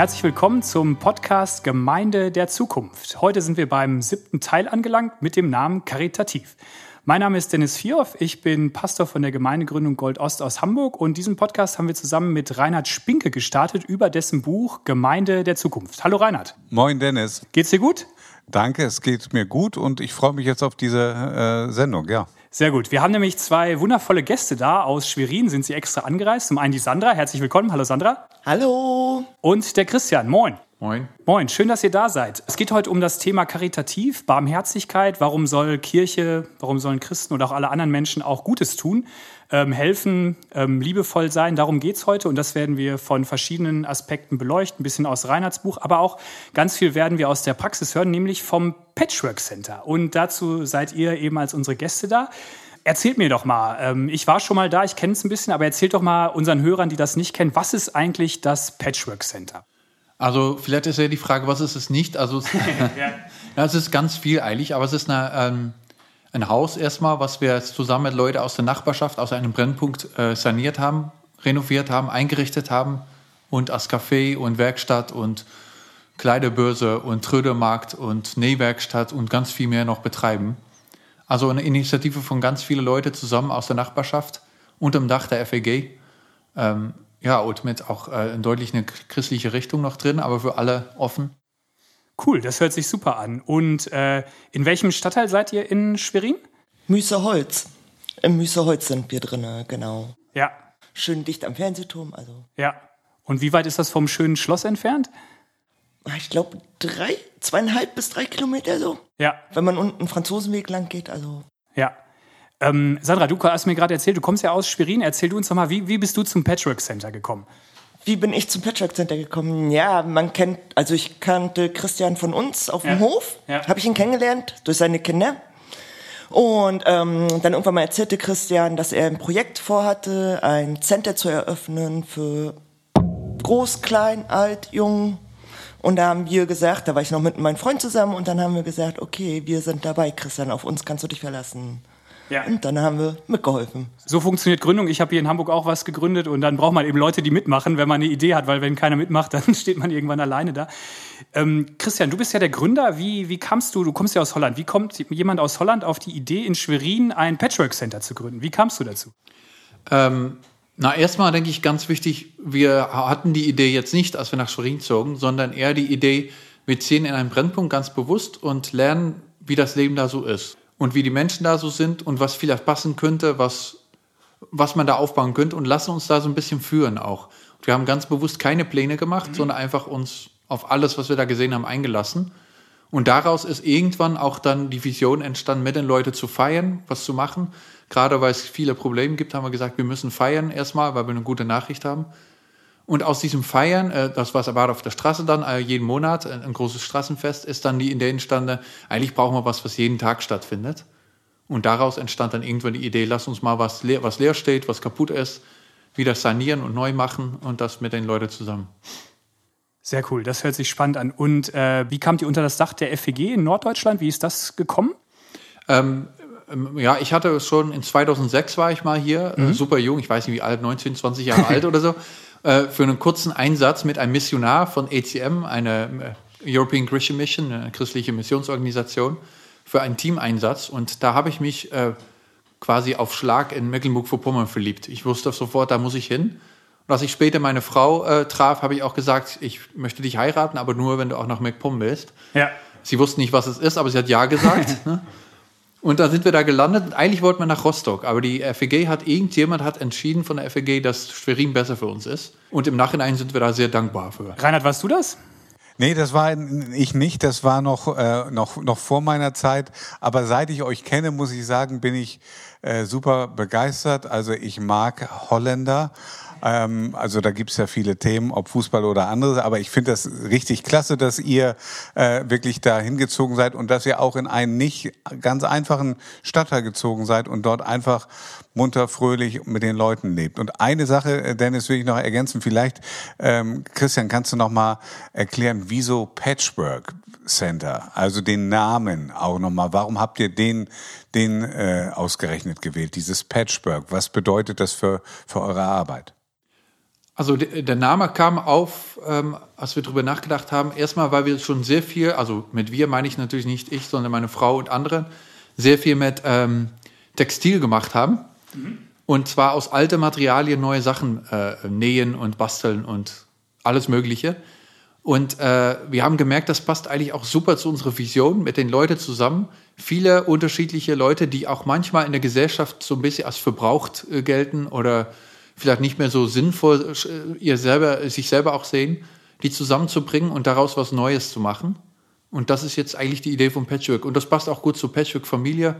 Herzlich willkommen zum Podcast Gemeinde der Zukunft. Heute sind wir beim siebten Teil angelangt mit dem Namen Karitativ. Mein Name ist Dennis Vierhoff, ich bin Pastor von der Gemeindegründung Gold Ost aus Hamburg und diesen Podcast haben wir zusammen mit Reinhard Spinke gestartet über dessen Buch Gemeinde der Zukunft. Hallo Reinhard. Moin Dennis. Geht's dir gut? Danke, es geht mir gut und ich freue mich jetzt auf diese äh, Sendung, ja. Sehr gut. Wir haben nämlich zwei wundervolle Gäste da. Aus Schwerin sind sie extra angereist. Zum einen die Sandra. Herzlich willkommen. Hallo Sandra. Hallo. Und der Christian. Moin. Moin. Moin, schön, dass ihr da seid. Es geht heute um das Thema Karitativ, Barmherzigkeit. Warum soll Kirche, warum sollen Christen oder auch alle anderen Menschen auch Gutes tun, ähm, helfen, ähm, liebevoll sein? Darum geht's heute und das werden wir von verschiedenen Aspekten beleuchten, ein bisschen aus Reinhards Buch, aber auch ganz viel werden wir aus der Praxis hören, nämlich vom Patchwork Center. Und dazu seid ihr eben als unsere Gäste da. Erzählt mir doch mal, ähm, ich war schon mal da, ich kenne es ein bisschen, aber erzählt doch mal unseren Hörern, die das nicht kennen, was ist eigentlich das Patchwork Center? Also vielleicht ist ja die Frage, was ist es nicht? Also ja. ja, es ist ganz viel eigentlich, aber es ist eine, ähm, ein Haus erstmal, was wir zusammen mit Leuten aus der Nachbarschaft, aus einem Brennpunkt äh, saniert haben, renoviert haben, eingerichtet haben und als Café und Werkstatt und Kleiderbörse und Trödelmarkt und Nähwerkstatt und ganz viel mehr noch betreiben. Also eine Initiative von ganz vielen Leuten zusammen aus der Nachbarschaft unter dem Dach der FEG. Ähm, ja, und mit auch äh, deutlich eine christliche Richtung noch drin, aber für alle offen. Cool, das hört sich super an. Und äh, in welchem Stadtteil seid ihr in Schwerin? Müßerholz. Im Müßerholz sind wir drin, genau. Ja. Schön dicht am Fernsehturm, also. Ja. Und wie weit ist das vom schönen Schloss entfernt? Ah, ich glaube, drei, zweieinhalb bis drei Kilometer so. Ja. Wenn man unten Franzosenweg lang geht, also. Ja. Ähm, Sandra, du hast mir gerade erzählt, du kommst ja aus Schwerin. Erzähl du uns doch mal, wie, wie bist du zum Patchwork Center gekommen? Wie bin ich zum Patchwork Center gekommen? Ja, man kennt, also ich kannte Christian von uns auf dem ja. Hof. Ja. Habe ich ihn kennengelernt durch seine Kinder. Und ähm, dann irgendwann mal erzählte Christian, dass er ein Projekt vorhatte, ein Center zu eröffnen für groß, klein, alt, jung. Und da haben wir gesagt, da war ich noch mit meinem Freund zusammen und dann haben wir gesagt, okay, wir sind dabei, Christian, auf uns kannst du dich verlassen. Ja. Und dann haben wir mitgeholfen. So funktioniert Gründung. Ich habe hier in Hamburg auch was gegründet und dann braucht man eben Leute, die mitmachen, wenn man eine Idee hat, weil wenn keiner mitmacht, dann steht man irgendwann alleine da. Ähm, Christian, du bist ja der Gründer. Wie, wie kamst du, du kommst ja aus Holland, wie kommt jemand aus Holland auf die Idee, in Schwerin ein Patchwork Center zu gründen? Wie kamst du dazu? Ähm, na, erstmal denke ich ganz wichtig, wir hatten die Idee jetzt nicht, als wir nach Schwerin zogen, sondern eher die Idee, wir ziehen in einen Brennpunkt ganz bewusst und lernen, wie das Leben da so ist und wie die Menschen da so sind und was vielleicht passen könnte, was, was man da aufbauen könnte und lassen uns da so ein bisschen führen auch. Wir haben ganz bewusst keine Pläne gemacht, mhm. sondern einfach uns auf alles, was wir da gesehen haben, eingelassen. Und daraus ist irgendwann auch dann die Vision entstanden, mit den Leuten zu feiern, was zu machen. Gerade weil es viele Probleme gibt, haben wir gesagt, wir müssen feiern erstmal, weil wir eine gute Nachricht haben. Und aus diesem Feiern, äh, das was war auf der Straße dann, äh, jeden Monat, äh, ein großes Straßenfest, ist dann die Idee entstanden, eigentlich brauchen wir was, was jeden Tag stattfindet. Und daraus entstand dann irgendwann die Idee, lass uns mal was leer, was leer steht, was kaputt ist, wieder sanieren und neu machen und das mit den Leuten zusammen. Sehr cool, das hört sich spannend an. Und äh, wie kamt ihr unter das Dach der FEG in Norddeutschland? Wie ist das gekommen? Ähm, ja, ich hatte schon in 2006 war ich mal hier, mhm. äh, super jung, ich weiß nicht wie alt, 19, 20 Jahre alt oder so. Äh, für einen kurzen Einsatz mit einem Missionar von ACM, eine äh, European Christian Mission, eine christliche Missionsorganisation, für einen Teameinsatz. Und da habe ich mich äh, quasi auf Schlag in Mecklenburg-Vorpommern verliebt. Ich wusste sofort, da muss ich hin. Und als ich später meine Frau äh, traf, habe ich auch gesagt, ich möchte dich heiraten, aber nur, wenn du auch nach MacPom willst. Ja. Sie wusste nicht, was es ist, aber sie hat ja gesagt. ne? Und dann sind wir da gelandet. Eigentlich wollten wir nach Rostock, aber die FEG hat, irgendjemand hat entschieden von der FEG, dass Schwerin besser für uns ist. Und im Nachhinein sind wir da sehr dankbar für. Reinhard, warst du das? Nee, das war ich nicht. Das war noch, äh, noch, noch vor meiner Zeit. Aber seit ich euch kenne, muss ich sagen, bin ich äh, super begeistert. Also ich mag Holländer. Ähm, also da gibt's ja viele Themen, ob Fußball oder anderes, aber ich finde das richtig klasse, dass ihr äh, wirklich da hingezogen seid und dass ihr auch in einen nicht ganz einfachen Stadtteil gezogen seid und dort einfach munter, fröhlich mit den Leuten lebt. Und eine Sache, äh, Dennis, will ich noch ergänzen. Vielleicht, ähm, Christian, kannst du noch mal erklären, wieso Patchwork Center, also den Namen auch noch mal. Warum habt ihr den, den äh, ausgerechnet gewählt, dieses Patchwork? Was bedeutet das für, für eure Arbeit? Also der, Name kam auf, ähm, als wir darüber nachgedacht haben. Erstmal, weil wir schon sehr viel, also mit wir meine ich natürlich nicht ich, sondern meine Frau und andere, sehr viel mit ähm, Textil gemacht haben. Und zwar aus alten Materialien neue Sachen äh, nähen und basteln und alles Mögliche. Und äh, wir haben gemerkt, das passt eigentlich auch super zu unserer Vision mit den Leuten zusammen. Viele unterschiedliche Leute, die auch manchmal in der Gesellschaft so ein bisschen als verbraucht äh, gelten oder vielleicht nicht mehr so sinnvoll äh, ihr selber, sich selber auch sehen, die zusammenzubringen und daraus was Neues zu machen. Und das ist jetzt eigentlich die Idee von Patchwork. Und das passt auch gut zur Patchwork-Familie.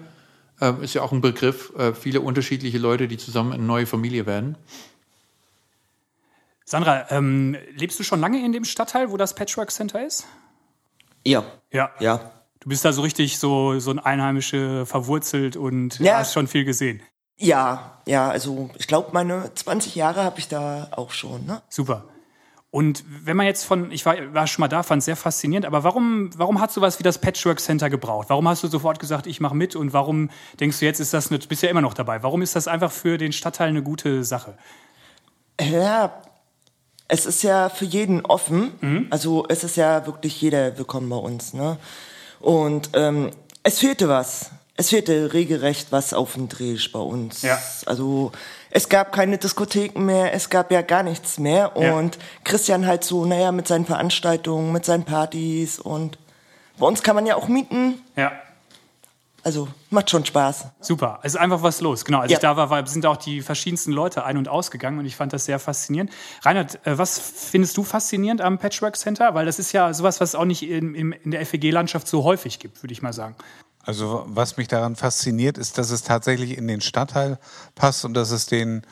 Ähm, ist ja auch ein Begriff. Äh, viele unterschiedliche Leute, die zusammen eine neue Familie werden. Sandra, ähm, lebst du schon lange in dem Stadtteil, wo das Patchwork Center ist? Ja. Ja. Ja. Du bist da so richtig so, so ein Einheimische verwurzelt und Ja. hast schon viel gesehen. Ja, ja, also ich glaube, meine 20 Jahre habe ich da auch schon, ne? Super. Und wenn man jetzt von, ich war, war schon mal da, fand es sehr faszinierend, aber warum, warum hat sowas wie das Patchwork Center gebraucht? Warum hast du sofort gesagt, ich mache mit und warum denkst du jetzt, ist das, eine, du bist ja immer noch dabei, warum ist das einfach für den Stadtteil eine gute Sache? Ja, es ist ja für jeden offen. Also es ist ja wirklich jeder willkommen bei uns. Ne? Und ähm, es fehlte was. Es fehlte regelrecht was auf dem Drehsch bei uns. Ja. Also es gab keine Diskotheken mehr, es gab ja gar nichts mehr. Ja. Und Christian halt so, naja, mit seinen Veranstaltungen, mit seinen Partys und bei uns kann man ja auch mieten. Ja. Also macht schon Spaß. Super, es ist einfach was los. Genau, als Ja. ich da war, war, sind auch die verschiedensten Leute ein- und ausgegangen und ich fand das sehr faszinierend. Reinhard, äh, was findest du faszinierend am Patchwork Center? Weil das ist ja sowas, was es auch nicht in, in, in der FEG-Landschaft so häufig gibt, würde ich mal sagen. Also was mich daran fasziniert, ist, dass es tatsächlich in den Stadtteil passt und dass es den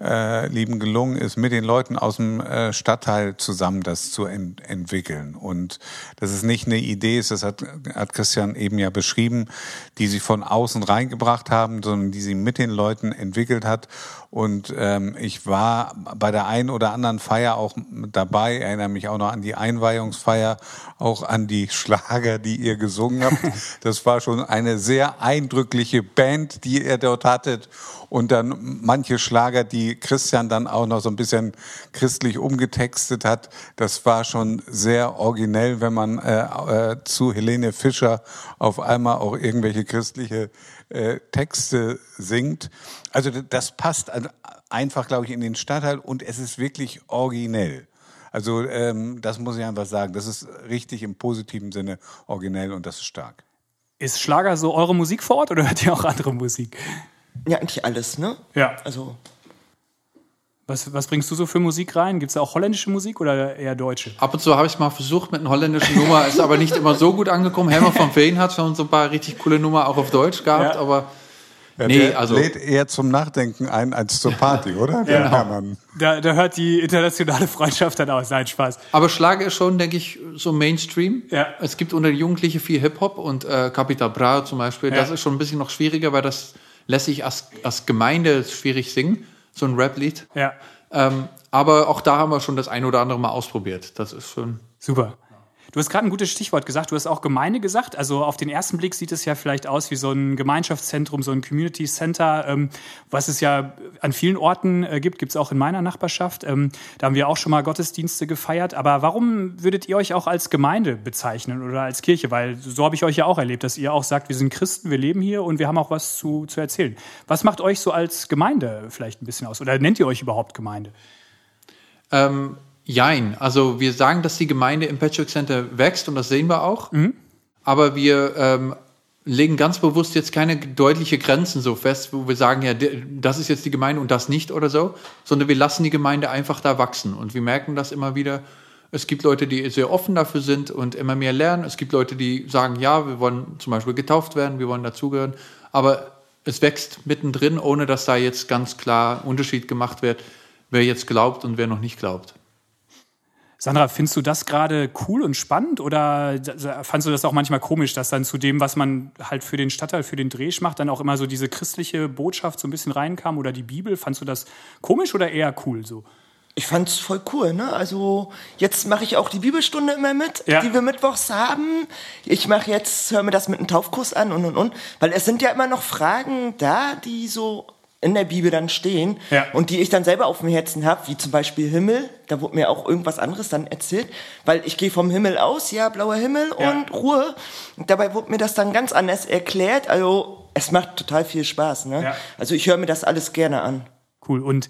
äh, Lieben gelungen ist, mit den Leuten aus dem äh, Stadtteil zusammen das zu ent entwickeln. Und dass es nicht eine Idee ist, das hat, hat Christian eben ja beschrieben, die sie von außen reingebracht haben, sondern die sie mit den Leuten entwickelt hat. Und ähm, ich war bei der einen oder anderen Feier auch dabei, erinnere mich auch noch an die Einweihungsfeier, auch an die Schlager, die ihr gesungen habt. Das war schon eine sehr eindrückliche Band, die ihr dort hattet. Und dann manche Schlager, die Christian dann auch noch so ein bisschen christlich umgetextet hat. Das war schon sehr originell, wenn man äh, äh, zu Helene Fischer auf einmal auch irgendwelche christliche äh, Texte singt. Also das passt einfach, glaube ich, in den Stadtteil und es ist wirklich originell. Also ähm, das muss ich einfach sagen. Das ist richtig im positiven Sinne originell und das ist stark. Ist Schlager so eure Musik vor Ort oder hört ihr auch andere Musik? Ja, eigentlich alles, ne? Ja. Also Was, was bringst du so für Musik rein? Gibt es auch holländische Musik oder eher deutsche? Ab und zu habe ich es mal versucht mit einer holländischen Nummer, ist aber nicht immer so gut angekommen. Helmer von Veen hat schon so ein paar richtig coole Nummer auch auf Deutsch gehabt, Ja. aber Ja, Nee, der also- lädt eher zum Nachdenken ein als zur Party, oder? Der Ja. Hermann. Da, da hört die internationale Freundschaft dann aus. Nein, Spaß. Aber Schlager ist schon, denke ich, so Mainstream. Ja. Es gibt unter den Jugendlichen viel Hip-Hop und äh, Capital Bra zum Beispiel. Das Ja. ist schon ein bisschen noch schwieriger, weil das lässt sich als, als Gemeinde schwierig singen, so ein Rap-Lied. Ja, Ähm, aber auch da haben wir schon das ein oder andere Mal ausprobiert. Das ist schon. super. Du hast gerade ein gutes Stichwort gesagt. Du hast auch Gemeinde gesagt. Also auf den ersten Blick sieht es ja vielleicht aus wie so ein Gemeinschaftszentrum, so ein Community Center, ähm, was es ja an vielen Orten äh, gibt. Gibt es auch in meiner Nachbarschaft. Ähm, da haben wir auch schon mal Gottesdienste gefeiert. Aber warum würdet ihr euch auch als Gemeinde bezeichnen oder als Kirche? Weil so habe ich euch ja auch erlebt, dass ihr auch sagt, wir sind Christen, wir leben hier und wir haben auch was zu, zu erzählen. Was macht euch so als Gemeinde vielleicht ein bisschen aus? Oder nennt ihr euch überhaupt Gemeinde? Ähm, jein. Also wir sagen, dass die Gemeinde im Patchwork Center wächst und das sehen wir auch. Aber wir ähm, legen ganz bewusst jetzt keine deutliche Grenzen so fest, wo wir sagen, ja, das ist jetzt die Gemeinde und das nicht oder so, sondern wir lassen die Gemeinde einfach da wachsen. Und wir merken das immer wieder. Es gibt Leute, die sehr offen dafür sind und immer mehr lernen. Es gibt Leute, die sagen, ja, wir wollen zum Beispiel getauft werden, wir wollen dazugehören. Aber es wächst mittendrin, ohne dass da jetzt ganz klar Unterschied gemacht wird, wer jetzt glaubt und wer noch nicht glaubt. Sandra, findest du das gerade cool und spannend oder fandst du das auch manchmal komisch, dass dann zu dem, was man halt für den Stadtteil, für den Dreh macht, dann auch immer so diese christliche Botschaft so ein bisschen reinkam oder die Bibel? Fandst du das komisch oder eher cool so? Ich fand's voll cool, ne? Also jetzt mache ich auch die Bibelstunde immer mit, Ja. die wir mittwochs haben. Ich mache jetzt, höre mir das mit einem Taufkurs an und und und, weil es sind ja immer noch Fragen da, die so in der Bibel dann stehen Ja. und die ich dann selber auf dem Herzen habe, wie zum Beispiel Himmel. Da wurde mir auch irgendwas anderes dann erzählt, weil ich gehe vom Himmel aus, ja, blauer Himmel Ja. und Ruhe. Und dabei wurde mir das dann ganz anders erklärt. Also es macht total viel Spaß. Ne? Ja. Also ich höre mir das alles gerne an. Cool. Und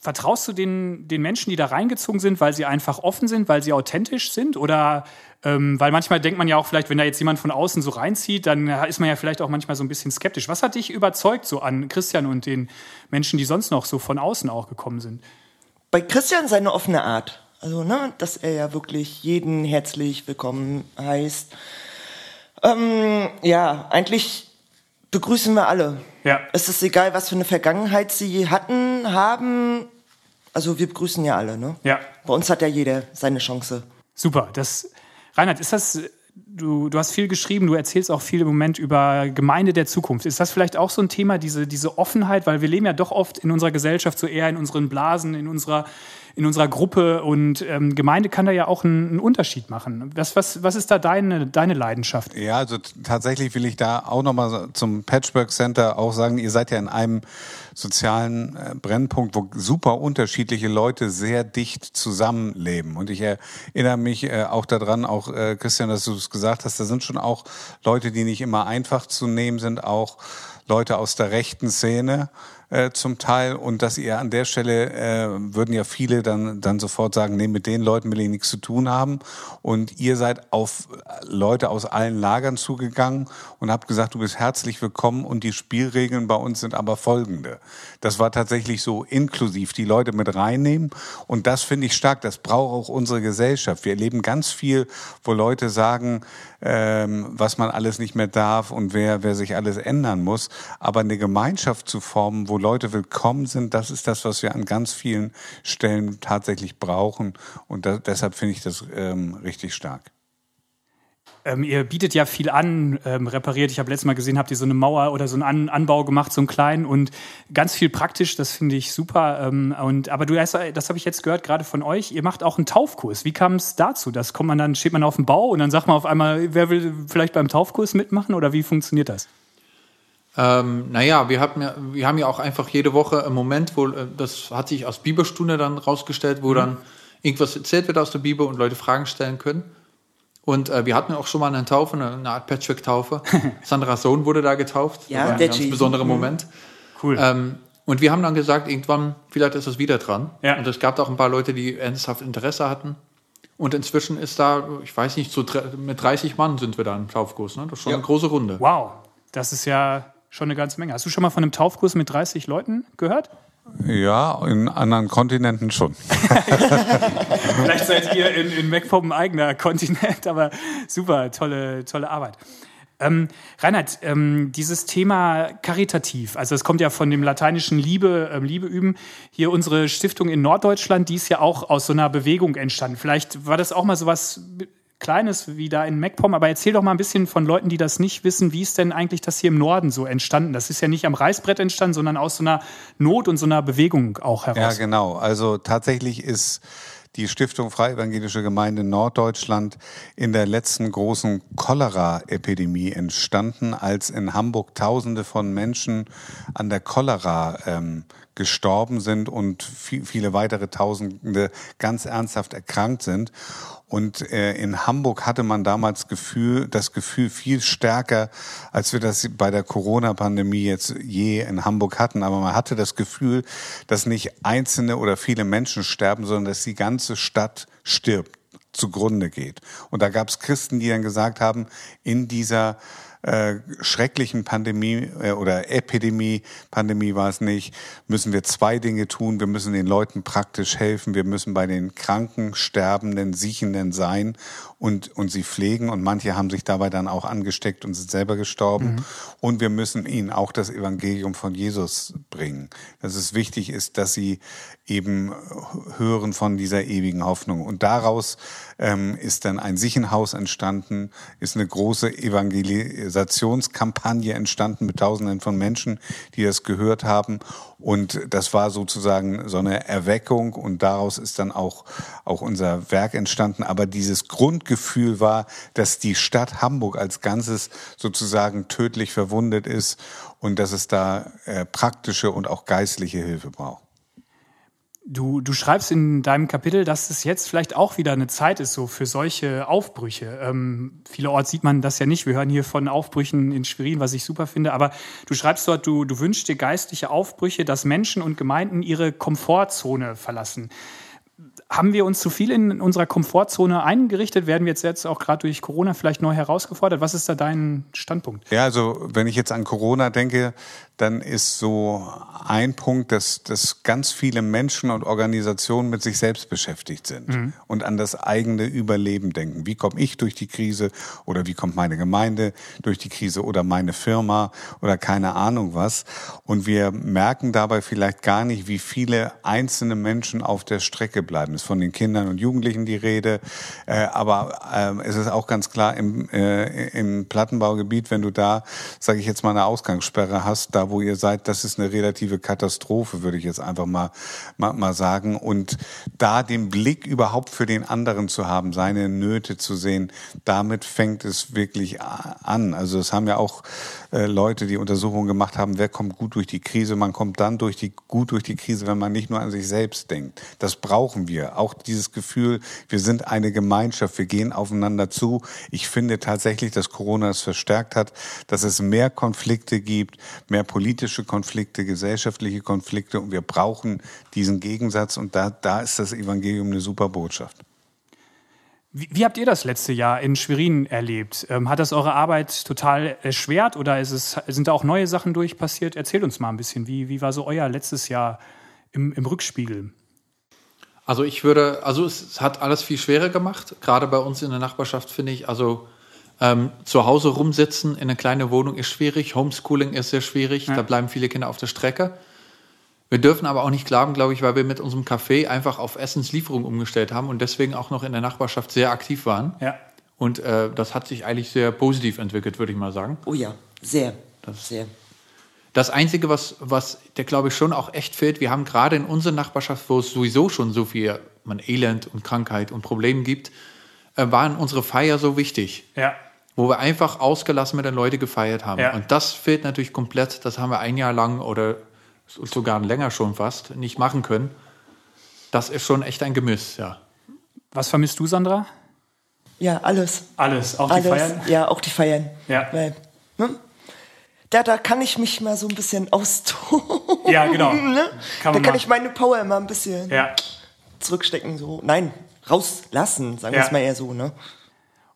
vertraust du den, den Menschen, die da reingezogen sind, weil sie einfach offen sind, weil sie authentisch sind? Oder ähm, weil manchmal denkt man ja auch vielleicht, wenn da jetzt jemand von außen so reinzieht, dann ist man ja vielleicht auch manchmal so ein bisschen skeptisch. Was hat dich überzeugt so an Christian und den Menschen, die sonst noch so von außen auch gekommen sind? Bei Christian seine offene Art. Also, ne, dass er ja wirklich jeden herzlich willkommen heißt. Ähm, ja, eigentlich begrüßen wir alle. Ja. Es ist egal, was für eine Vergangenheit sie hatten, haben. Also wir begrüßen ja alle, ne? Ja. Bei uns hat ja jeder seine Chance. Super. Das, Reinhard, ist das, du, du hast viel geschrieben, du erzählst auch viel im Moment über Gemeinde der Zukunft. Ist das vielleicht auch so ein Thema, diese, diese Offenheit? Weil wir leben ja doch oft in unserer Gesellschaft so eher in unseren Blasen, in unserer, in unserer Gruppe und ähm, Gemeinde kann da ja auch einen, einen Unterschied machen. Was, was, was ist da deine, deine Leidenschaft? Ja, also tatsächlich will ich da auch nochmal zum Patchwork Center auch sagen, ihr seid ja in einem sozialen äh, Brennpunkt, wo super unterschiedliche Leute sehr dicht zusammenleben. Und ich erinnere mich äh, auch daran, auch äh, Christian, dass du es gesagt hast, da sind schon auch Leute, die nicht immer einfach zu nehmen sind, auch Leute aus der rechten Szene äh, zum Teil und dass ihr an der Stelle äh, würden ja viele dann dann sofort sagen, nee, mit den Leuten will ich nichts zu tun haben und ihr seid auf Leute aus allen Lagern zugegangen und habt gesagt, du bist herzlich willkommen und die Spielregeln bei uns sind aber folgende. Das war tatsächlich so inklusiv, die Leute mit reinnehmen und das finde ich stark, das braucht auch unsere Gesellschaft. Wir erleben ganz viel, wo Leute sagen, ähm, was man alles nicht mehr darf und wer, wer sich alles ändern muss. Aber eine Gemeinschaft zu formen, wo Leute willkommen sind, das ist das, was wir an ganz vielen Stellen tatsächlich brauchen. Und da, deshalb finde ich das ähm, richtig stark. Ähm, ihr bietet ja viel an, ähm, repariert. Ich habe letztes Mal gesehen, habt ihr so eine Mauer oder so einen an Anbau gemacht, so einen kleinen und ganz viel praktisch. Das finde ich super. Ähm, und aber du hast, das habe ich jetzt gehört gerade von euch. Ihr macht auch einen Taufkurs. Wie kam es dazu? Das kommt man dann steht man auf dem Bau und dann sagt man auf einmal, wer will vielleicht beim Taufkurs mitmachen oder wie funktioniert das? Ähm, naja, wir haben, ja, wir haben ja auch einfach jede Woche einen Moment, wo äh, das hat sich aus Bibelstunde dann rausgestellt, wo dann irgendwas erzählt wird aus der Bibel und Leute Fragen stellen können. Und äh, wir hatten auch schon mal eine Taufe, eine, eine Art Patchwork-Taufe. Sandras Sohn wurde da getauft. Ja, das war ein ganz G. besonderer Mhm. Moment. Cool. Ähm, und wir haben dann gesagt, irgendwann, vielleicht ist es wieder dran. Ja. Und es gab auch ein paar Leute, die ernsthaft Interesse hatten. Und inzwischen ist da, ich weiß nicht, so mit 30 Mann sind wir da im Taufkurs. Ne? Das ist schon eine große Runde. wow, das ist ja schon eine ganze Menge. Hast du schon mal von einem Taufkurs mit 30 Leuten gehört? Ja, in anderen Kontinenten schon. Vielleicht seid ihr in, in MacPom ein eigener Kontinent, aber super, tolle, tolle Arbeit. Ähm, Reinhard, ähm, dieses Thema karitativ, also es kommt ja von dem lateinischen Liebe, ähm, Liebe üben. Hier unsere Stiftung in Norddeutschland, die ist ja auch aus so einer Bewegung entstanden. Vielleicht war das auch mal so was Kleines wie da in MacPom, aber erzähl doch mal ein bisschen von Leuten, die das nicht wissen, wie ist denn eigentlich das hier im Norden so entstanden? Das ist ja nicht am Reißbrett entstanden, sondern aus so einer Not und so einer Bewegung auch heraus. Ja, genau. Also tatsächlich ist die Stiftung Freie Evangelische Gemeinde Norddeutschland in der letzten großen Cholera-Epidemie entstanden, als in Hamburg Tausende von Menschen an der Cholera ähm, gestorben sind und viel, viele weitere Tausende ganz ernsthaft erkrankt sind. Und äh, in Hamburg hatte man damals Gefühl, das Gefühl viel stärker, als wir das bei der Corona-Pandemie jetzt je in Hamburg hatten. Aber man hatte das Gefühl, dass nicht einzelne oder viele Menschen sterben, sondern dass die ganze Stadt stirbt, zugrunde geht. Und da gab es Christen, die dann gesagt haben, in dieser äh, schrecklichen Pandemie äh, oder Epidemie, Pandemie war es nicht, müssen wir zwei Dinge tun. Wir müssen den Leuten praktisch helfen. Wir müssen bei den Kranken, Sterbenden, Siechenden sein und, und sie pflegen. Und manche haben sich dabei dann auch angesteckt und sind selber gestorben. Und wir müssen ihnen auch das Evangelium von Jesus bringen. Dass es wichtig ist, dass sie eben hören von dieser ewigen Hoffnung. Und daraus ähm, ist dann ein Siechenhaus entstanden, ist eine große Evangelisationskampagne entstanden mit Tausenden von Menschen, die das gehört haben. Und das war sozusagen so eine Erweckung und daraus ist dann auch, auch unser Werk entstanden. Aber dieses Grundgefühl war, dass die Stadt Hamburg als Ganzes sozusagen tödlich verwundet ist und dass es da äh, praktische und auch geistliche Hilfe braucht. Du, du schreibst in deinem Kapitel, dass es jetzt vielleicht auch wieder eine Zeit ist, so für solche Aufbrüche. Ähm, vielerorts sieht man das ja nicht. Wir hören hier von Aufbrüchen in Schwerin, was ich super finde. Aber du schreibst dort, du, du wünschst dir geistliche Aufbrüche, dass Menschen und Gemeinden ihre Komfortzone verlassen haben wir uns zu viel in unserer Komfortzone eingerichtet? Werden wir jetzt, jetzt auch gerade durch Corona vielleicht neu herausgefordert? Was ist da dein Standpunkt? Ja, also wenn ich jetzt an Corona denke, dann ist so ein Punkt, dass, dass ganz viele Menschen und Organisationen mit sich selbst beschäftigt sind mhm. und an das eigene Überleben denken. Wie komme ich durch die Krise oder wie kommt meine Gemeinde durch die Krise oder meine Firma oder keine Ahnung was. Und wir merken dabei vielleicht gar nicht, wie viele einzelne Menschen auf der Strecke bleiben. Es ist von den Kindern und Jugendlichen die Rede, äh, aber äh, es ist auch ganz klar im, äh, im Plattenbaugebiet, wenn du da, sage ich jetzt mal, eine Ausgangssperre hast, da wo ihr seid, das ist eine relative Katastrophe, würde ich jetzt einfach mal, mal, mal sagen. Und da den Blick überhaupt für den anderen zu haben, seine Nöte zu sehen, damit fängt es wirklich an. Also es haben ja auch äh, Leute, die Untersuchungen gemacht haben, wer kommt gut durch die Krise. Man kommt dann durch die, gut durch die Krise, wenn man nicht nur an sich selbst denkt. Das brauchen wir. Auch dieses Gefühl, wir sind eine Gemeinschaft, wir gehen aufeinander zu. Ich finde tatsächlich, dass Corona es verstärkt hat, dass es mehr Konflikte gibt, mehr politische Konflikte, gesellschaftliche Konflikte und wir brauchen diesen Gegensatz und da, da ist das Evangelium eine super Botschaft. Wie, wie habt ihr das letzte Jahr in Schwerin erlebt? Ähm, hat das eure Arbeit total erschwert oder es, sind da auch neue Sachen durch passiert? Erzählt uns mal ein bisschen, wie, wie war so euer letztes Jahr im, im Rückspiegel? Also ich würde, also es hat alles viel schwerer gemacht, gerade bei uns in der Nachbarschaft finde ich. Also ähm, zu Hause rumsitzen in einer kleinen Wohnung ist schwierig, Homeschooling ist sehr schwierig, ja. da bleiben viele Kinder auf der Strecke. Wir dürfen aber auch nicht klagen, glaube ich, weil wir mit unserem Café einfach auf Essenslieferung umgestellt haben und deswegen auch noch in der Nachbarschaft sehr aktiv waren. Ja. Und äh, das hat sich eigentlich sehr positiv entwickelt, würde ich mal sagen. Oh ja, sehr. Das, sehr. Das Einzige, was, was der, glaube ich, schon auch echt fehlt, wir haben gerade in unserer Nachbarschaft, wo es sowieso schon so viel man Elend und Krankheit und Probleme gibt, äh, waren unsere Feier so wichtig. Ja wo wir einfach ausgelassen mit den Leuten gefeiert haben. Ja. Und das fehlt natürlich komplett. Das haben wir ein Jahr lang oder sogar länger schon fast nicht machen können. Das ist schon echt ein Gemisch, ja. Was vermisst du, Sandra? Ja, alles. Alles, auch alles. die Feiern? Ja, auch die Feiern. Ja. Weil, ne? Da, da kann ich mich mal so ein bisschen austoben. Ja, genau. ne? Kann da kann mal. ich meine Power immer ein bisschen Ja. zurückstecken. So. Nein, rauslassen, sagen wir Ja. es mal eher so. Ne?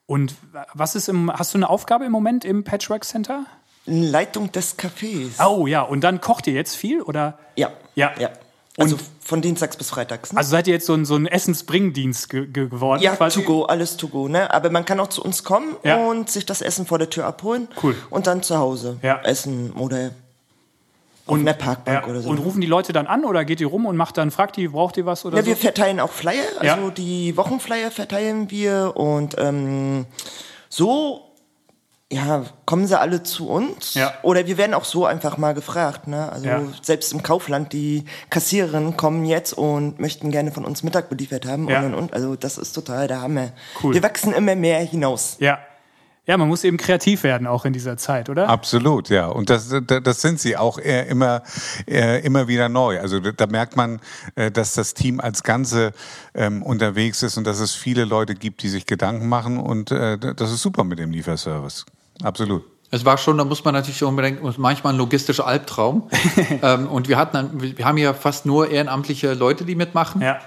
Und was ist im, hast du eine Aufgabe im Moment im Patchwork Center? Leitung des Cafés. Oh ja, und dann kocht ihr jetzt viel oder? Ja. Ja. ja. Also Und- von Dienstags bis Freitags. Ne? Also seid ihr jetzt so ein, so ein Essensbringdienst ge ge geworden? ja, quasi? to go, alles to go, ne? Aber man kann auch zu uns kommen Ja. und sich das Essen vor der Tür abholen. Cool. Und dann zu Hause Ja. essen oder auf einer Parkbank Ja. oder so. Und rufen die Leute dann an oder geht ihr rum und macht dann, fragt die, braucht ihr was oder Ja, so? wir verteilen auch Flyer, also Ja. die Wochenflyer verteilen wir und ähm, so ja, kommen sie alle zu uns. Ja. Oder wir werden auch so einfach mal gefragt. Ne? Also Ja. selbst im Kaufland, die Kassiererinnen kommen jetzt und möchten gerne von uns Mittag beliefert haben Ja. und und und. Also das ist total der Hammer. Cool. Wir wachsen immer mehr hinaus. ja. Ja, man muss eben kreativ werden auch in dieser Zeit, oder? Absolut, ja. Und das, das sind sie auch eher immer, eher immer wieder neu. Also da merkt man, äh, dass das Team als Ganze ähm, unterwegs ist und dass es viele Leute gibt, die sich Gedanken machen. Und äh, das ist super mit dem Lieferservice. Absolut. Es war schon, da muss man natürlich unbedingt, manchmal ein logistischer Albtraum. ähm, und wir hatten, dann- wir haben ja fast nur ehrenamtliche Leute, die mitmachen. Ja.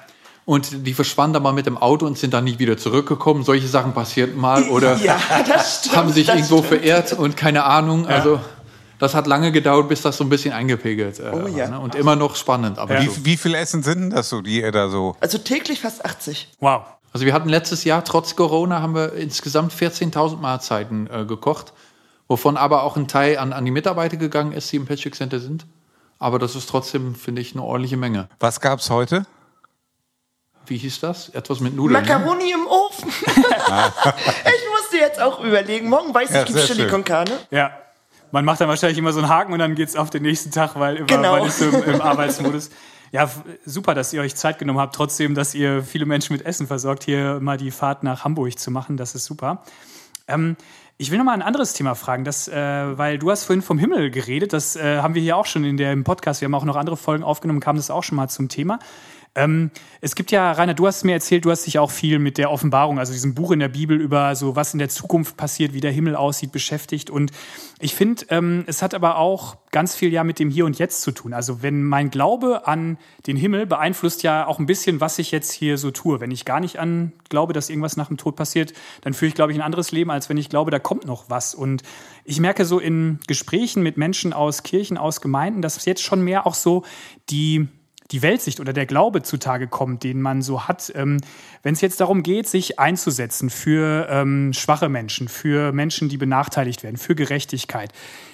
Und die verschwanden dann mal mit dem Auto und sind dann nicht wieder zurückgekommen. Solche Sachen passieren mal oder Ja, das stimmt. haben sich das irgendwo stimmt. verehrt und keine Ahnung. Also das hat lange gedauert, bis das so ein bisschen eingepegelt äh, Oh ja. war, ne? Und immer noch spannend. Aber so. Wie, wie viel Essen sind denn das so, die ihr da so? Also täglich fast 80. Wow. Also wir hatten letztes Jahr, trotz Corona, haben wir insgesamt 14.000 Mahlzeiten äh, gekocht, wovon aber auch ein Teil an, an die Mitarbeiter gegangen ist, die im Patchwork Center sind. Aber das ist trotzdem, finde ich, eine ordentliche Menge. Was gab's heute? Wie hieß das? Etwas mit Nudeln. Ne? Macaroni im Ofen. ich musste jetzt auch überlegen. Morgen weiß Ja, ich, gibt sehr Chili con Carne. Ja. Man macht dann wahrscheinlich immer so einen Haken und dann geht's auf den nächsten Tag, weil immer Genau. man ist so im, im Arbeitsmodus. Ja, super, dass ihr euch Zeit genommen habt, trotzdem, dass ihr viele Menschen mit Essen versorgt, hier mal die Fahrt nach Hamburg zu machen. Das ist super. Ähm, ich will noch mal ein anderes Thema fragen, das, äh, weil du hast vorhin vom Himmel geredet. Das äh, haben wir hier auch schon in der, im Podcast. Wir haben auch noch andere Folgen aufgenommen, kam das auch schon mal zum Thema. Ähm, es gibt ja, Rainer, du hast mir erzählt, du hast dich auch viel mit der Offenbarung, also diesem Buch in der Bibel über so was in der Zukunft passiert, wie der Himmel aussieht, beschäftigt. Und ich finde, ähm, es hat aber auch ganz viel ja mit dem Hier und Jetzt zu tun. Also wenn mein Glaube an den Himmel beeinflusst ja auch ein bisschen, was ich jetzt hier so tue. Wenn ich gar nicht an glaube, dass irgendwas nach dem Tod passiert, dann führe ich, glaube ich, ein anderes Leben, als wenn ich glaube, da kommt noch was. Und ich merke so in Gesprächen mit Menschen aus Kirchen, aus Gemeinden, dass jetzt schon mehr auch so die die Weltsicht oder der Glaube zutage kommt, den man so hat, ähm, wenn es jetzt darum geht, sich einzusetzen für ähm, schwache Menschen, für Menschen, die benachteiligt werden, für Gerechtigkeit,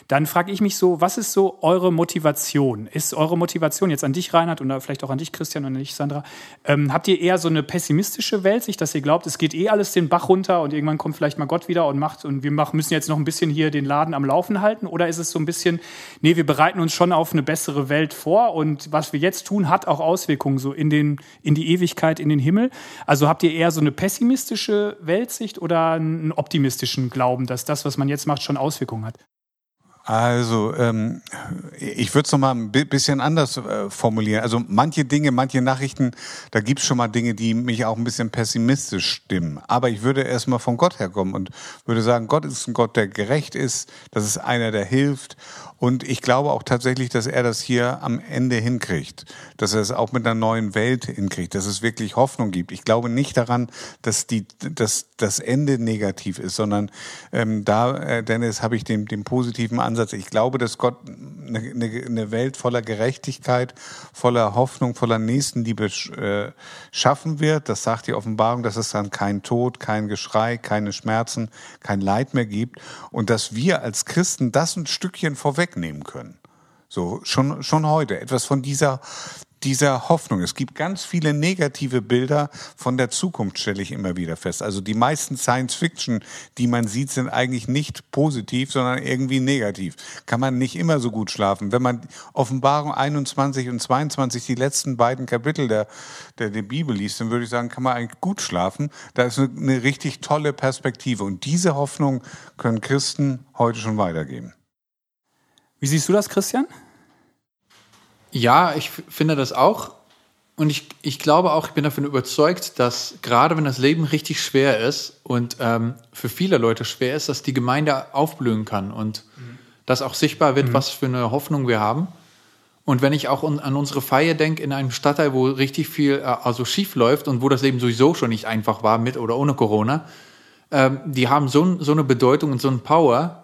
dann frage ich mich so, was ist so eure Motivation? Ist eure Motivation jetzt an dich, Reinhard, oder vielleicht auch an dich, Christian, und an dich, Sandra? Ähm, habt ihr eher so eine pessimistische Weltsicht, dass ihr glaubt, es geht eh alles den Bach runter und irgendwann kommt vielleicht mal Gott wieder und macht und wir machen, müssen jetzt noch ein bisschen hier den Laden am Laufen halten? Oder ist es so ein bisschen, nee, wir bereiten uns schon auf eine bessere Welt vor und was wir jetzt tun, hat auch Auswirkungen so in, den, in die Ewigkeit, in den Himmel? Also habt ihr eher so eine pessimistische Weltsicht oder einen optimistischen Glauben, dass das, was man jetzt macht, schon Auswirkungen hat? Also, ähm, ich würde es nochmal ein bi- bisschen anders äh, formulieren. Also manche Dinge, manche Nachrichten, da gibt's schon mal Dinge, die mich auch ein bisschen pessimistisch stimmen. Aber ich würde erstmal von Gott herkommen und würde sagen, Gott ist ein Gott, der gerecht ist, das ist einer, der hilft. Und ich glaube auch tatsächlich, dass er das hier am Ende hinkriegt. Dass er es auch mit einer neuen Welt hinkriegt, dass es wirklich Hoffnung gibt. Ich glaube nicht daran, dass die, dass das Ende negativ ist, sondern ähm, da, äh, Dennis, habe ich den, den positiven Ansatz. Ich glaube, dass Gott eine, eine, eine Welt voller Gerechtigkeit, voller Hoffnung, voller Nächstenliebe äh, schaffen wird. Das sagt die Offenbarung, dass es dann kein Tod, kein Geschrei, keine Schmerzen, kein Leid mehr gibt. Und dass wir als Christen das ein Stückchen vorwegnehmen können. So, schon, schon heute. Etwas von dieser, dieser Hoffnung. Es gibt ganz viele negative Bilder von der Zukunft, stelle ich immer wieder fest. Also die meisten Science Fiction, die man sieht, sind eigentlich nicht positiv, sondern irgendwie negativ. Kann man nicht immer so gut schlafen. Wenn man Offenbarung 21 und 22, die letzten beiden Kapitel der, der, der Bibel liest, dann würde ich sagen, kann man eigentlich gut schlafen. Da ist eine, eine richtig tolle Perspektive. Und diese Hoffnung können Christen heute schon weitergeben. Wie siehst du das, Christian? Ja, ich finde das auch. Und ich, ich glaube auch, ich bin davon überzeugt, dass gerade wenn das Leben richtig schwer ist und ähm, für viele Leute schwer ist, dass die Gemeinde aufblühen kann und dass auch sichtbar wird, was für eine Hoffnung wir haben. Und wenn ich auch an unsere Feier denke, in einem Stadtteil, wo richtig viel äh, also schief läuft und wo das Leben sowieso schon nicht einfach war, mit oder ohne Corona, ähm, die haben so, so eine Bedeutung und so eine Power,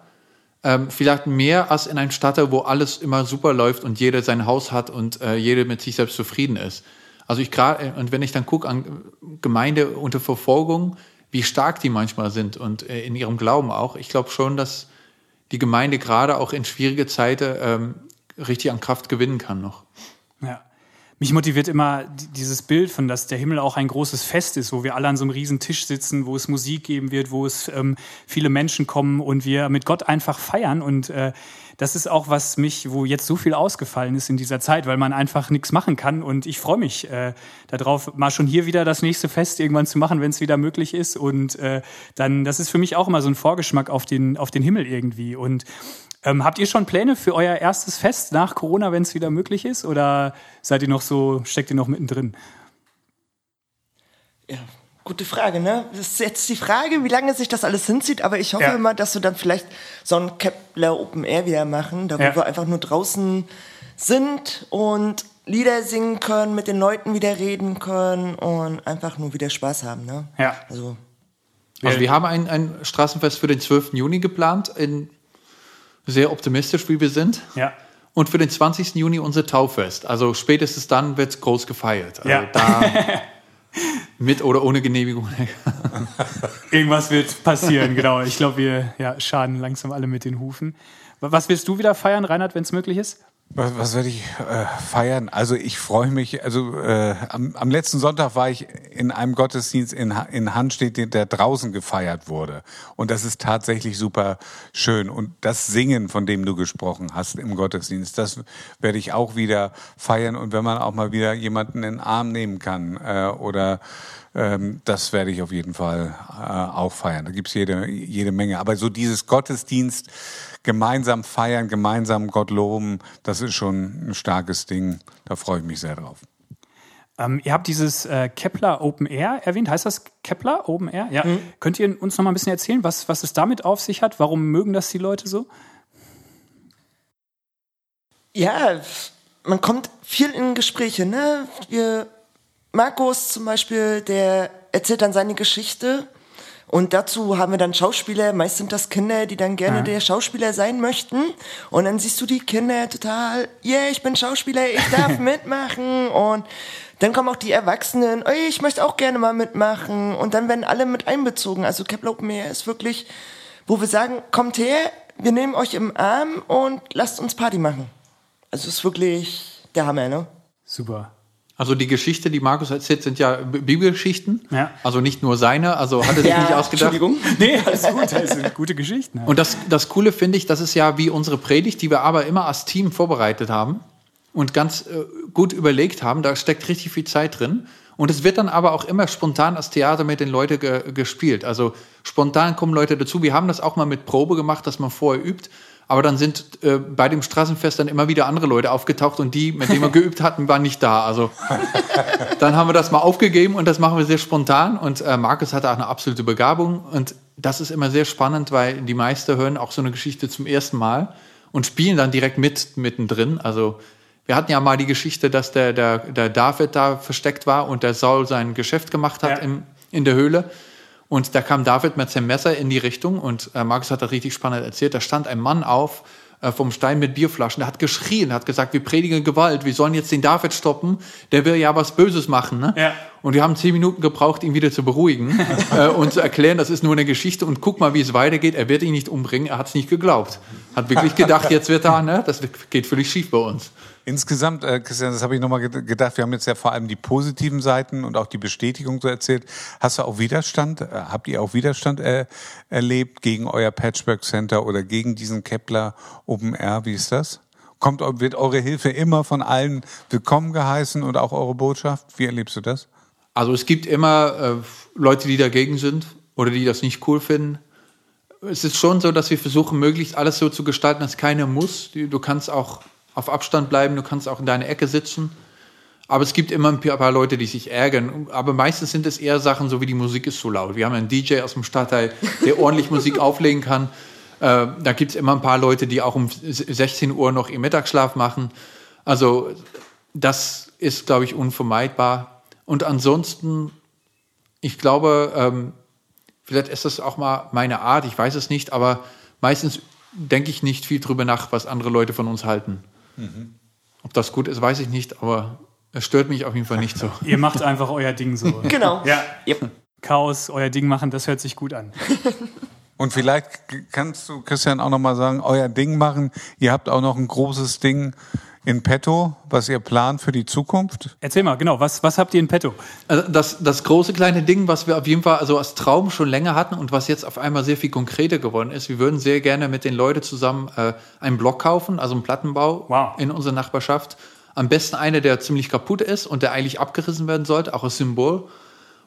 ähm, vielleicht mehr als in einem Stadtteil, wo alles immer super läuft und jeder sein Haus hat und äh, jeder mit sich selbst zufrieden ist. Also ich gerade, und wenn ich dann gucke an Gemeinde unter Verfolgung, wie stark die manchmal sind und äh, in ihrem Glauben auch, ich glaube schon, dass die Gemeinde gerade auch in schwierige Zeiten ähm, richtig an Kraft gewinnen kann noch. Ja. Mich motiviert immer die- dieses Bild von, dass der Himmel auch ein großes Fest ist, wo wir alle an so einem riesen Tisch sitzen, wo es Musik geben wird, wo es ähm, viele Menschen kommen und wir mit Gott einfach feiern. Und äh, das ist auch, was mich, wo jetzt so viel ausgefallen ist in dieser Zeit, weil man einfach nichts machen kann. Und ich freue mich äh, darauf, mal schon hier wieder das nächste Fest irgendwann zu machen, wenn es wieder möglich ist. Und äh, dann, das ist für mich auch immer so ein Vorgeschmack auf den, auf den Himmel irgendwie. Und ähm, habt ihr schon Pläne für euer erstes Fest nach Corona, wenn es wieder möglich ist? Oder seid ihr noch so, steckt ihr noch mittendrin? Ja, gute Frage, ne? Das ist jetzt die Frage, wie lange sich das alles hinzieht, aber ich hoffe Ja. immer, dass wir dann vielleicht so ein Kepler Open Air wieder machen, da wo Ja. wir einfach nur draußen sind und Lieder singen können, mit den Leuten wieder reden können und einfach nur wieder Spaß haben, ne? Ja. Also, Also wir haben ein, ein Straßenfest für den 12. Juni geplant, in, sehr optimistisch, wie wir sind. Ja. Und für den 20. Juni unser Tauffest. Also spätestens dann wird groß gefeiert. Also Ja. da mit oder ohne Genehmigung. Irgendwas wird passieren, genau. Ich glaube, wir ja, schaden langsam alle mit den Hufen. Was willst du wieder feiern, Reinhard, wenn es möglich ist? Was, was werde ich äh, feiern? Also ich freue mich, also äh, am, am letzten Sonntag war ich in einem Gottesdienst in, in Handstedt, der draußen gefeiert wurde. Und das ist tatsächlich super schön. Und das Singen, von dem du gesprochen hast im Gottesdienst, das werde ich auch wieder feiern. Und wenn man auch mal wieder jemanden in den Arm nehmen kann äh, oder ähm, das werde ich auf jeden Fall äh, auch feiern. Da gibt's jede, jede Menge. Aber so dieses Gottesdienst, gemeinsam feiern, gemeinsam Gott loben, das ist schon ein starkes Ding. Da freue ich mich sehr drauf. Ähm, ihr habt dieses äh, Kepler Open Air erwähnt. Heißt das Kepler Open Air? Ja. Mhm. Könnt ihr uns noch mal ein bisschen erzählen, was, was es damit auf sich hat? Warum mögen das die Leute so? Ja, man kommt viel in Gespräche. Ne? Wir, Markus zum Beispiel, der erzählt dann seine Geschichte und dazu haben wir dann Schauspieler, meist sind das Kinder, die dann gerne ja. der Schauspieler sein möchten. Und dann siehst du die Kinder total, yeah, ich bin Schauspieler, ich darf mitmachen. Und dann kommen auch die Erwachsenen, oh, ich möchte auch gerne mal mitmachen. Und dann werden alle mit einbezogen. Also Kepler Open Air ist wirklich, wo wir sagen, kommt her, wir nehmen euch im Arm und lasst uns Party machen. Also es ist wirklich der Hammer, ne? Super. Also die Geschichte, die Markus erzählt, sind ja Bibelgeschichten. Ja. Also nicht nur seine, also hat er sich ja, nicht ausgedacht. Entschuldigung. Nee, alles gut, das sind gute Geschichten. Und das, das Coole finde ich, das ist ja wie unsere Predigt, die wir aber immer als Team vorbereitet haben und ganz äh, gut überlegt haben. Da steckt richtig viel Zeit drin. Und es wird dann aber auch immer spontan als Theater mit den Leuten ge gespielt. Also spontan kommen Leute dazu. Wir haben das auch mal mit Probe gemacht, dass man vorher übt. Aber dann sind äh, bei dem Straßenfest dann immer wieder andere Leute aufgetaucht und die, mit denen wir geübt hatten, waren nicht da. Also dann haben wir das mal aufgegeben und das machen wir sehr spontan. Und äh, Markus hatte auch eine absolute Begabung. Und das ist immer sehr spannend, weil die meisten hören auch so eine Geschichte zum ersten Mal und spielen dann direkt mit mittendrin. Also wir hatten ja mal die Geschichte, dass der, der, der David da versteckt war und der Saul sein Geschäft gemacht hat ja. im, in der Höhle. Und da kam David mit seinem Messer in die Richtung und äh, Markus hat das richtig spannend erzählt. Da stand ein Mann auf äh, vom Stein mit Bierflaschen, der hat geschrien, hat gesagt, wir predigen Gewalt, wir sollen jetzt den David stoppen, der will ja was Böses machen. Ne? Ja. Und wir haben zehn Minuten gebraucht, ihn wieder zu beruhigen äh, und zu erklären, das ist nur eine Geschichte und guck mal, wie es weitergeht. Er wird ihn nicht umbringen, er hat es nicht geglaubt. Hat wirklich gedacht, jetzt wird er, ne? das geht völlig schief bei uns. Insgesamt, äh, Christian, das habe ich nochmal gedacht, wir haben jetzt ja vor allem die positiven Seiten und auch die Bestätigung so erzählt. Hast du auch Widerstand, äh, habt ihr auch Widerstand äh, erlebt gegen euer Patchwork Center oder gegen diesen Kepler Open Air? Wie ist das? Kommt, wird eure Hilfe immer von allen willkommen geheißen und auch eure Botschaft? Wie erlebst du das? Also es gibt immer äh, Leute, die dagegen sind oder die das nicht cool finden. Es ist schon so, dass wir versuchen, möglichst alles so zu gestalten, dass keiner muss. Du kannst auch auf Abstand bleiben, du kannst auch in deiner Ecke sitzen. Aber es gibt immer ein paar Leute, die sich ärgern. Aber meistens sind es eher Sachen, so wie die Musik ist so laut. Wir haben einen DJ aus dem Stadtteil, der ordentlich Musik auflegen kann. Äh, da gibt es immer ein paar Leute, die auch um 16 Uhr noch ihren Mittagsschlaf machen. Also das ist, glaube ich, unvermeidbar. Und ansonsten, ich glaube, ähm, vielleicht ist das auch mal meine Art, ich weiß es nicht, aber meistens denke ich nicht viel drüber nach, was andere Leute von uns halten. Mhm. Ob das gut ist, weiß ich nicht, aber es stört mich auf jeden Fall nicht so. Ihr macht einfach euer Ding so. genau. Ja. Yep. Chaos, euer Ding machen, das hört sich gut an. Und vielleicht kannst du, Christian, auch nochmal sagen, euer Ding machen. Ihr habt auch noch ein großes Ding in petto, was ihr plant für die Zukunft? Erzähl mal, genau, was, was habt ihr in petto? Also das, das große kleine Ding, was wir auf jeden Fall also als Traum schon länger hatten und was jetzt auf einmal sehr viel konkreter geworden ist, wir würden sehr gerne mit den Leuten zusammen äh, einen Block kaufen, also einen Plattenbau wow. in unserer Nachbarschaft. Am besten einer, der ziemlich kaputt ist und der eigentlich abgerissen werden sollte, auch als Symbol.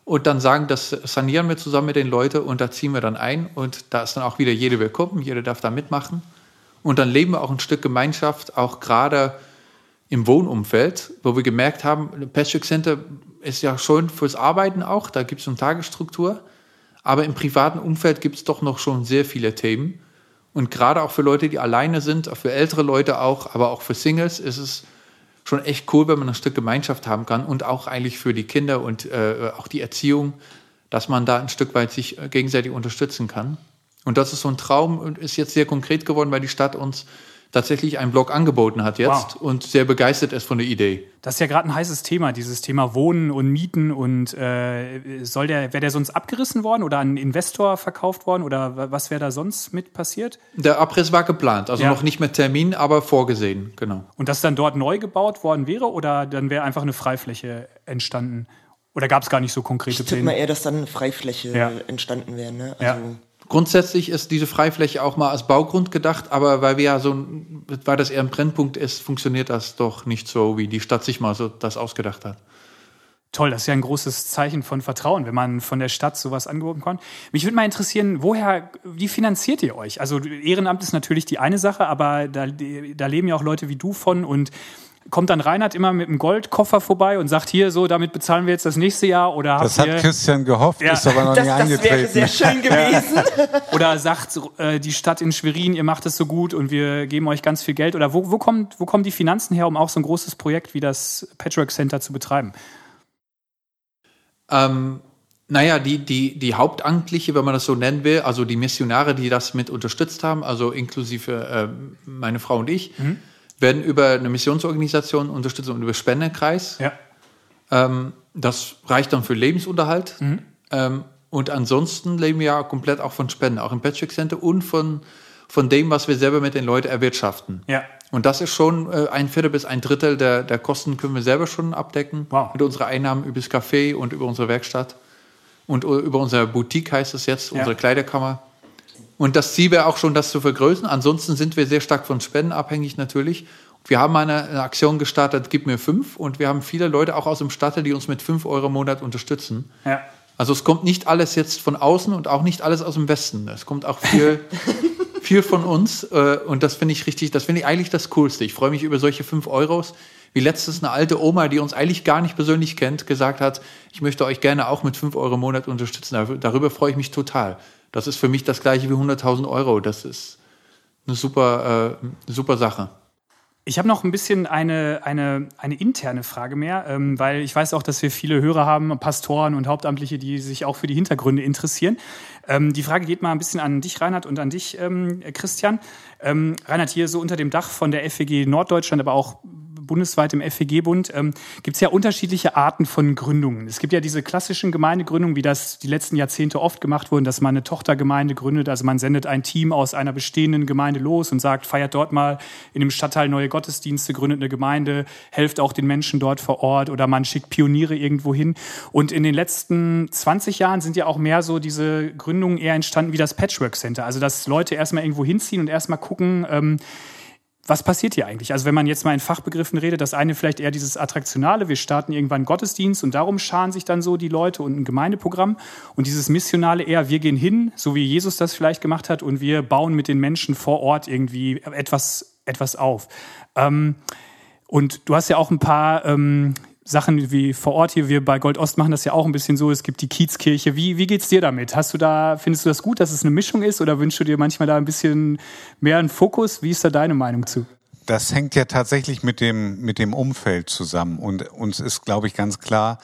Und dann sagen, das sanieren wir zusammen mit den Leuten und da ziehen wir dann ein und da ist dann auch wieder jeder willkommen, jeder darf da mitmachen. Und dann leben wir auch ein Stück Gemeinschaft, auch gerade im Wohnumfeld, wo wir gemerkt haben, Patchwork Center ist ja schon fürs Arbeiten auch, da gibt es eine Tagesstruktur. Aber im privaten Umfeld gibt es doch noch schon sehr viele Themen. Und gerade auch für Leute, die alleine sind, für ältere Leute auch, aber auch für Singles ist es schon echt cool, wenn man ein Stück Gemeinschaft haben kann und auch eigentlich für die Kinder und äh, auch die Erziehung, dass man da ein Stück weit sich gegenseitig unterstützen kann. Und das ist so ein Traum und ist jetzt sehr konkret geworden, weil die Stadt uns tatsächlich einen Blog angeboten hat jetzt Wow. und sehr begeistert ist von der Idee. Das ist ja gerade ein heißes Thema, dieses Thema Wohnen und Mieten und äh, soll der, wäre der sonst abgerissen worden oder an einen Investor verkauft worden oder wa- was wäre da sonst mit passiert? Der Abriss war geplant, also Ja. noch nicht mit Termin, aber vorgesehen, genau. Und das dann dort neu gebaut worden wäre oder dann wäre einfach eine Freifläche entstanden? Oder gab es gar nicht so konkrete Ich tippe mal Pläne? eher, dass dann eine Freifläche Ja. entstanden wäre. Ne? Ja. Grundsätzlich ist diese Freifläche auch mal als Baugrund gedacht, aber weil wir ja so, weil das eher ein Brennpunkt ist, funktioniert das doch nicht so, wie die Stadt sich mal so das ausgedacht hat. Toll, das ist ja ein großes Zeichen von Vertrauen, wenn man von der Stadt sowas angeboten bekommt. Mich würde mal interessieren, woher, wie finanziert ihr euch? Also Ehrenamt ist natürlich die eine Sache, aber da, da leben ja auch Leute wie du von und kommt dann Reinhard immer mit einem Goldkoffer vorbei und sagt hier so, damit bezahlen wir jetzt das nächste Jahr oder Das hat Christian gehofft, Ja. ist aber noch das, nicht das wäre eingetreten. sehr schön gewesen. oder sagt äh, die Stadt in Schwerin, ihr macht es so gut und wir geben euch ganz viel Geld oder wo, wo kommt wo kommen die Finanzen her, um auch so ein großes Projekt wie das Patchwork Center zu betreiben? Ähm, naja, die, die, die Hauptamtliche, wenn man das so nennen will, also die Missionare, die das mit unterstützt haben, also inklusive ähm, meine Frau und ich, werden über eine Missionsorganisation unterstützt und über Spendenkreis. Ja. Ähm, das reicht dann für Lebensunterhalt. Mhm. Ähm, und ansonsten leben wir ja komplett auch von Spenden, auch im Patchwork Center und von, von dem, was wir selber mit den Leuten erwirtschaften. Ja. Und das ist schon äh, ein Viertel bis ein Drittel der, der Kosten können wir selber schon abdecken. Wow. Mit unseren Einnahmen über das Café und über unsere Werkstatt. Und über unsere Boutique heißt es jetzt, Ja. unsere Kleiderkammer. Und das Ziel wäre auch schon, das zu vergrößern. Ansonsten sind wir sehr stark von Spenden abhängig natürlich. Wir haben eine, eine Aktion gestartet, Gib mir fünf. Und wir haben viele Leute auch aus dem Stadtteil, die uns mit fünf Euro im Monat unterstützen. Ja. Also es kommt nicht alles jetzt von außen und auch nicht alles aus dem Westen. Es kommt auch viel, viel von uns. äh, Und das finde ich richtig, das finde ich eigentlich das Coolste. Ich freue mich über solche fünf Euros. Wie letztens eine alte Oma, die uns eigentlich gar nicht persönlich kennt, gesagt hat, ich möchte euch gerne auch mit fünf Euro im Monat unterstützen. Dar- Darüber freue ich mich total. Das ist für mich das gleiche wie 100.000 Euro. Das ist eine super, äh, super Sache. Ich habe noch ein bisschen eine, eine, eine interne Frage mehr, ähm, weil ich weiß auch, dass wir viele Hörer haben, Pastoren und Hauptamtliche, die sich auch für die Hintergründe interessieren. Ähm, die Frage geht mal ein bisschen an dich, Reinhard, und an dich, ähm, Christian. Ähm, Reinhard, hier so unter dem Dach von der FEG Norddeutschland, aber auch bundesweit im FEG-Bund, ähm, gibt es ja unterschiedliche Arten von Gründungen. Es gibt ja diese klassischen Gemeindegründungen, wie das die letzten Jahrzehnte oft gemacht wurden, dass man eine Tochtergemeinde gründet. Also man sendet ein Team aus einer bestehenden Gemeinde los und sagt, feiert dort mal in dem Stadtteil neue Gottesdienste, gründet eine Gemeinde, helft auch den Menschen dort vor Ort oder man schickt Pioniere irgendwo hin. Und in den letzten 20 Jahren sind ja auch mehr so diese Gründungen eher entstanden wie das Patchwork Center. Also dass Leute erstmal irgendwo hinziehen und erstmal gucken, ähm, was passiert hier eigentlich? Also wenn man jetzt mal in Fachbegriffen redet, das eine vielleicht eher dieses Attraktionale, wir starten irgendwann Gottesdienst und darum scharen sich dann so die Leute und ein Gemeindeprogramm und dieses Missionale eher, wir gehen hin, so wie Jesus das vielleicht gemacht hat und wir bauen mit den Menschen vor Ort irgendwie etwas, etwas auf. Ähm, und du hast ja auch ein paar ähm, Sachen wie vor Ort hier, wir bei Gold Ost machen das ja auch ein bisschen so, es gibt die Kiezkirche. Wie, wie geht's dir damit? Hast du da, findest du das gut, dass es eine Mischung ist oder wünschst du dir manchmal da ein bisschen mehr einen Fokus? Wie ist da deine Meinung zu? Das hängt ja tatsächlich mit dem, mit dem Umfeld zusammen. Und uns ist, glaube ich, ganz klar,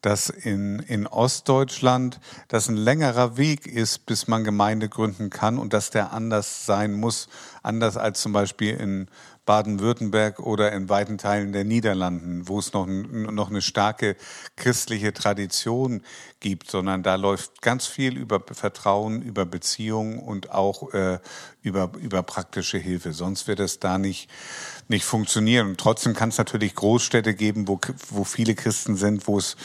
dass in, in Ostdeutschland das ein längerer Weg ist, bis man Gemeinde gründen kann und dass der anders sein muss, anders als zum Beispiel in Baden-Württemberg oder in weiten Teilen der Niederlanden, wo es noch, noch eine starke christliche Tradition gibt, sondern da läuft ganz viel über Vertrauen, über Beziehungen und auch äh, über, über praktische Hilfe. Sonst wird es da nicht, nicht funktionieren. Und trotzdem kann es natürlich Großstädte geben, wo, wo viele Christen sind, wo es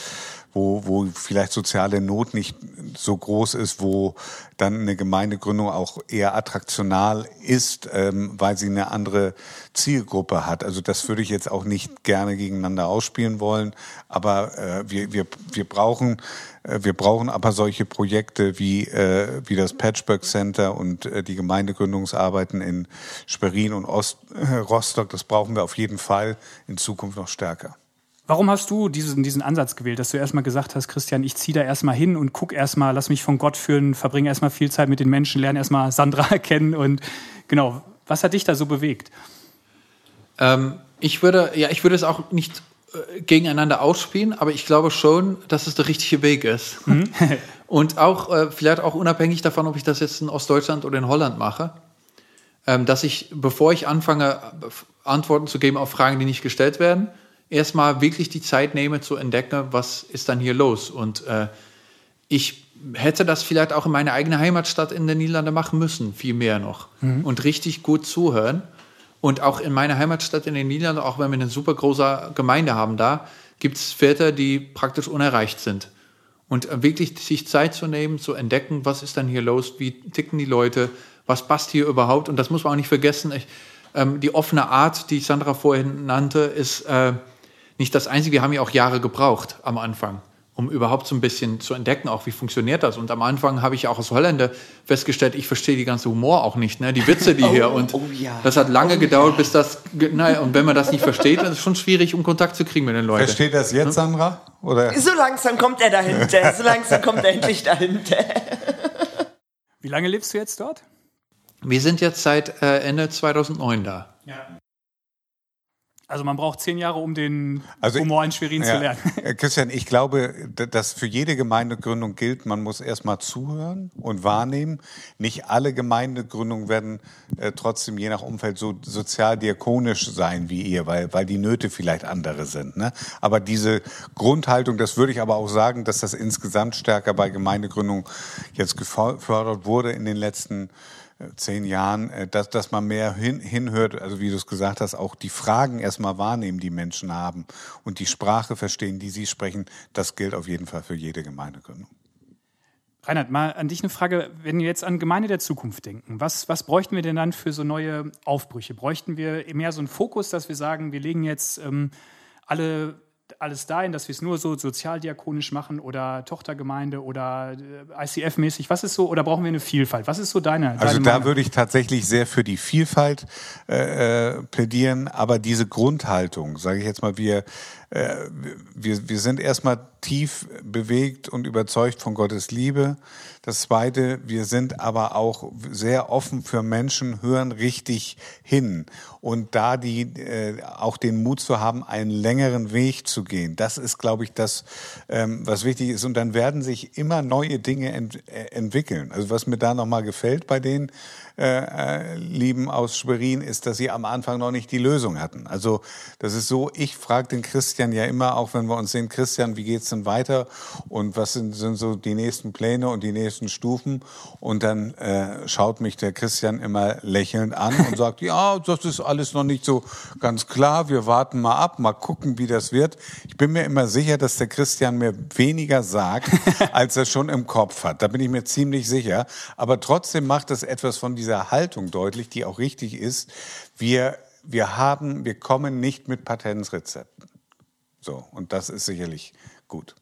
wo, wo vielleicht soziale Not nicht so groß ist, wo dann eine Gemeindegründung auch eher attraktional ist, ähm, weil sie eine andere Zielgruppe hat. Also das würde ich jetzt auch nicht gerne gegeneinander ausspielen wollen, aber äh, wir, wir, wir brauchen äh, wir brauchen aber solche Projekte wie, äh, wie das Patchwork Center und äh, die Gemeindegründungsarbeiten in Schwerin und Ost, äh, Rostock. Das brauchen wir auf jeden Fall in Zukunft noch stärker. Warum hast du diesen, diesen Ansatz gewählt, dass du erstmal gesagt hast, Christian, ich ziehe da erstmal hin und guck erstmal, lass mich von Gott führen, verbringe erstmal viel Zeit mit den Menschen, lerne erstmal Sandra kennen und genau, was hat dich da so bewegt? Ähm, ich würde, ja, ich würde es auch nicht äh, gegeneinander ausspielen, aber ich glaube schon, dass es der richtige Weg ist. Und auch, äh, vielleicht auch unabhängig davon, ob ich das jetzt in Ostdeutschland oder in Holland mache. ähm, dass ich, bevor ich anfange, Antworten zu geben auf Fragen, die nicht gestellt werden, erstmal wirklich die Zeit nehme zu entdecken, was ist dann hier los. Und äh, ich hätte das vielleicht auch in meiner eigenen Heimatstadt in den Niederlanden machen müssen, viel mehr noch. Mhm. Und richtig gut zuhören. Und auch in meiner Heimatstadt in den Niederlanden, auch wenn wir eine super große Gemeinde haben da, gibt es Väter, die praktisch unerreicht sind. Und äh, wirklich sich Zeit zu nehmen, zu entdecken, was ist dann hier los, wie ticken die Leute, was passt hier überhaupt. Und das muss man auch nicht vergessen. Ich, ähm, die offene Art, die Sandra vorhin nannte, ist äh, nicht das Einzige. Wir haben ja auch Jahre gebraucht am Anfang um überhaupt so ein bisschen zu entdecken, auch wie funktioniert das. Und am Anfang habe ich auch als Holländer festgestellt, ich verstehe die ganze Humor auch nicht, ne? die Witze, die oh, hier. Und oh, ja. das hat lange oh, gedauert, ja. bis das, naja, und wenn man das nicht versteht, dann ist es schon schwierig, um Kontakt zu kriegen mit den Leuten. Versteht das jetzt, Sandra? Oder? So langsam kommt er dahinter, so langsam kommt er endlich dahinter. Wie lange lebst du jetzt dort? Wir sind jetzt seit äh, Ende 2009 da. Ja. Also man braucht zehn Jahre, um den also Humor in Schwerin ja, zu lernen. Christian, ich glaube, dass für jede Gemeindegründung gilt, man muss erstmal zuhören und wahrnehmen. Nicht alle Gemeindegründungen werden äh, trotzdem je nach Umfeld so sozial-diakonisch sein wie ihr, weil, weil die Nöte vielleicht andere sind. Ne? Aber diese Grundhaltung, das würde ich aber auch sagen, dass das insgesamt stärker bei Gemeindegründungen jetzt gefördert wurde in den letzten zehn Jahren, äh, dass, dass man mehr hin, hinhört, also wie du es gesagt hast, auch die Fragen erstmal wahrnehmen, die Menschen haben und die Sprache verstehen, die sie sprechen, das gilt auf jeden Fall für jede Gemeindegründung. Reinhard, mal an dich eine Frage. Wenn wir jetzt an Gemeinde der Zukunft denken, was, was bräuchten wir denn dann für so neue Aufbrüche? Bräuchten wir mehr so einen Fokus, dass wir sagen, wir legen jetzt ähm, alle alles dahin, dass wir es nur so sozialdiakonisch machen oder Tochtergemeinde oder äh, ICF-mäßig? Was ist so, oder brauchen wir eine Vielfalt? Was ist so deine? Also deine da Meinung? würde ich tatsächlich sehr für die Vielfalt äh, äh plädieren, aber diese Grundhaltung, sage ich jetzt mal, wir äh, wir, wir sind erstmal tief bewegt und überzeugt von Gottes Liebe. Das Zweite, wir sind aber auch sehr offen für Menschen, hören richtig hin und da die äh, auch den Mut zu haben, einen längeren Weg zu gehen. Das ist, glaube ich, das, ähm, was wichtig ist. Und dann werden sich immer neue Dinge ent äh, entwickeln. Also was mir da nochmal gefällt bei denen, äh, äh, Lieben aus Schwerin, ist, dass sie am Anfang noch nicht die Lösung hatten. Also das ist so, ich frage den Christian ja immer, auch wenn wir uns sehen, Christian, wie geht's denn weiter und was sind, sind so die nächsten Pläne und die nächsten Stufen? Und dann äh, schaut mich der Christian immer lächelnd an und sagt, ja, das ist alles noch nicht so ganz klar, wir warten mal ab, mal gucken, wie das wird. Ich bin mir immer sicher, dass der Christian mir weniger sagt, als er schon im Kopf hat. Da bin ich mir ziemlich sicher. Aber trotzdem macht es etwas von dieser dieser Haltung deutlich, die auch richtig ist. Wir, wir haben, wir kommen nicht mit Patentsrezepten. So. Und das ist sicherlich gut.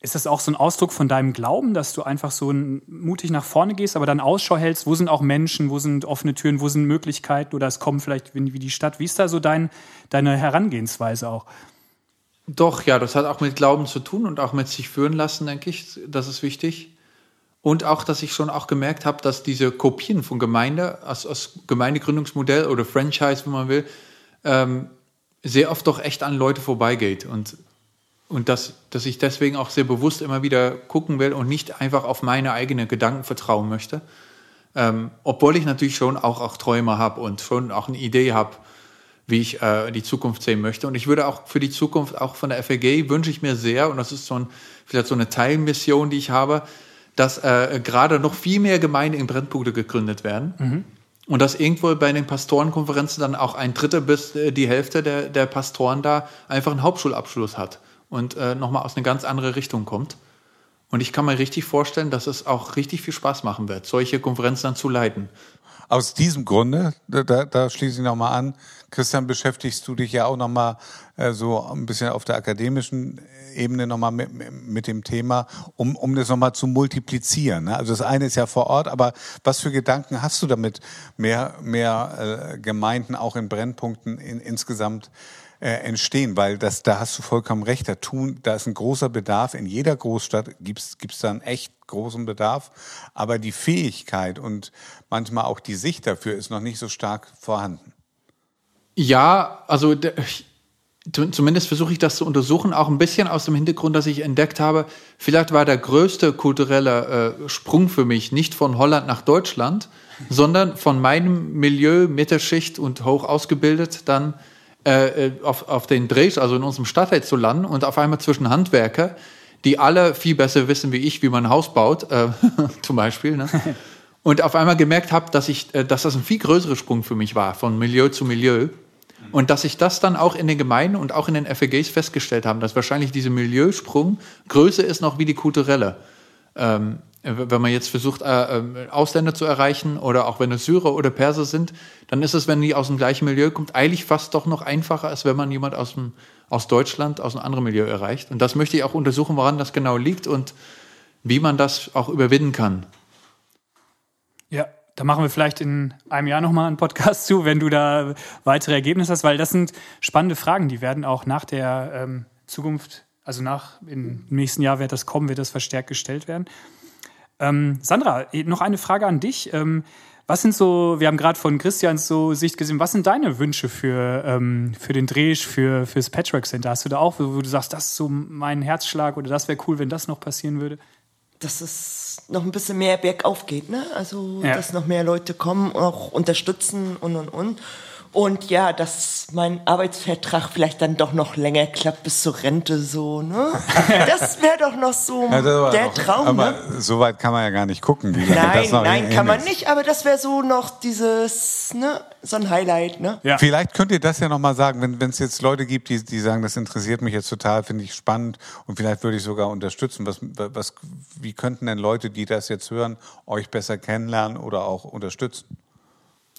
Ist das auch so ein Ausdruck von deinem Glauben, dass du einfach so mutig nach vorne gehst, aber dann Ausschau hältst? Wo sind auch Menschen? Wo sind offene Türen? Wo sind Möglichkeiten? Oder es kommen vielleicht wie die Stadt. Wie ist da so dein, deine Herangehensweise auch? Doch, ja, das hat auch mit Glauben zu tun und auch mit sich führen lassen, denke ich. Das ist wichtig. Und auch, dass ich schon auch gemerkt habe, dass diese Kopien von Gemeinde, als, als Gemeindegründungsmodell oder Franchise, wenn man will, ähm, sehr oft doch echt an Leute vorbeigeht. Und, und dass, dass ich deswegen auch sehr bewusst immer wieder gucken will und nicht einfach auf meine eigenen Gedanken vertrauen möchte. Ähm, obwohl ich natürlich schon auch, auch Träume habe und schon auch eine Idee habe, wie ich äh, die Zukunft sehen möchte. Und ich würde auch für die Zukunft, auch von der FAG, wünsche ich mir sehr, und das ist so ein, vielleicht so eine Teilmission, die ich habe, dass äh, gerade noch viel mehr Gemeinden in Brennpunkte gegründet werden. Mhm. Und dass irgendwo bei den Pastorenkonferenzen dann auch ein Drittel bis äh, die Hälfte der, der Pastoren da einfach einen Hauptschulabschluss hat und äh, nochmal aus einer ganz anderen Richtung kommt. Und ich kann mir richtig vorstellen, dass es auch richtig viel Spaß machen wird, solche Konferenzen dann zu leiten. Aus diesem Grunde, da, da schließe ich nochmal an, Christian, beschäftigst du dich ja auch nochmal äh, so ein bisschen auf der akademischen Ebene nochmal mit, mit dem Thema, um, um das nochmal zu multiplizieren. Ne? Also das eine ist ja vor Ort, aber was für Gedanken hast du damit, mehr, mehr äh, Gemeinden auch in Brennpunkten in, insgesamt äh, entstehen, weil das, da hast du vollkommen recht, da tun, da ist ein großer Bedarf. In jeder Großstadt gibt's gibt's da einen echt großen Bedarf, aber die Fähigkeit und manchmal auch die Sicht dafür ist noch nicht so stark vorhanden. Ja, also zumindest versuche ich das zu untersuchen, auch ein bisschen aus dem Hintergrund, dass ich entdeckt habe, vielleicht war der größte kulturelle äh, Sprung für mich nicht von Holland nach Deutschland, sondern von meinem Milieu, Mittelschicht und hoch ausgebildet, dann äh, auf, auf den Drehs, also in unserem Stadtteil zu landen und auf einmal zwischen Handwerker, die alle viel besser wissen wie ich, wie man ein Haus baut, äh, zum Beispiel. Ne? Und auf einmal gemerkt habe, dass, ich, äh, dass das ein viel größerer Sprung für mich war, von Milieu zu Milieu. Und dass ich das dann auch in den Gemeinden und auch in den FEGs festgestellt habe, dass wahrscheinlich dieser Milieusprung größer ist noch wie die kulturelle. Ähm, wenn man jetzt versucht, äh, äh, Ausländer zu erreichen oder auch wenn es Syrer oder Perser sind, dann ist es, wenn die aus dem gleichen Milieu kommt, eigentlich fast doch noch einfacher, als wenn man jemand aus, dem, aus Deutschland, aus einem anderen Milieu erreicht. Und das möchte ich auch untersuchen, woran das genau liegt und wie man das auch überwinden kann. Ja, da machen wir vielleicht in einem Jahr nochmal einen Podcast zu, wenn du da weitere Ergebnisse hast, weil das sind spannende Fragen, die werden auch nach der ähm, Zukunft, also nach im nächsten Jahr wird das kommen, wird das verstärkt gestellt werden. Ähm, Sandra, noch eine Frage an dich. Ähm, was sind so, wir haben gerade von Christians so Sicht gesehen, was sind deine Wünsche für, ähm, für den Dreh, für fürs Patchwork Center? Hast du da auch, wo, wo du sagst, das ist so mein Herzschlag oder das wäre cool, wenn das noch passieren würde? Dass es noch ein bisschen mehr bergauf geht, ne? Also, Ja. dass noch mehr Leute kommen, auch unterstützen und und und. Und ja, dass mein Arbeitsvertrag vielleicht dann doch noch länger klappt bis zur Rente, so, ne? Das wäre doch noch so Ja, der noch- Traum, aber ne? so weit kann man ja gar nicht gucken. Wie Nein, das noch nein, kann man ist. nicht, aber das wäre so noch dieses, ne, so ein Highlight, ne? Ja. Vielleicht könnt ihr das ja nochmal sagen, wenn es jetzt Leute gibt, die, die sagen, das interessiert mich jetzt total, finde ich spannend und vielleicht würde ich sogar unterstützen. Was, was, wie könnten denn Leute, die das jetzt hören, euch besser kennenlernen oder auch unterstützen?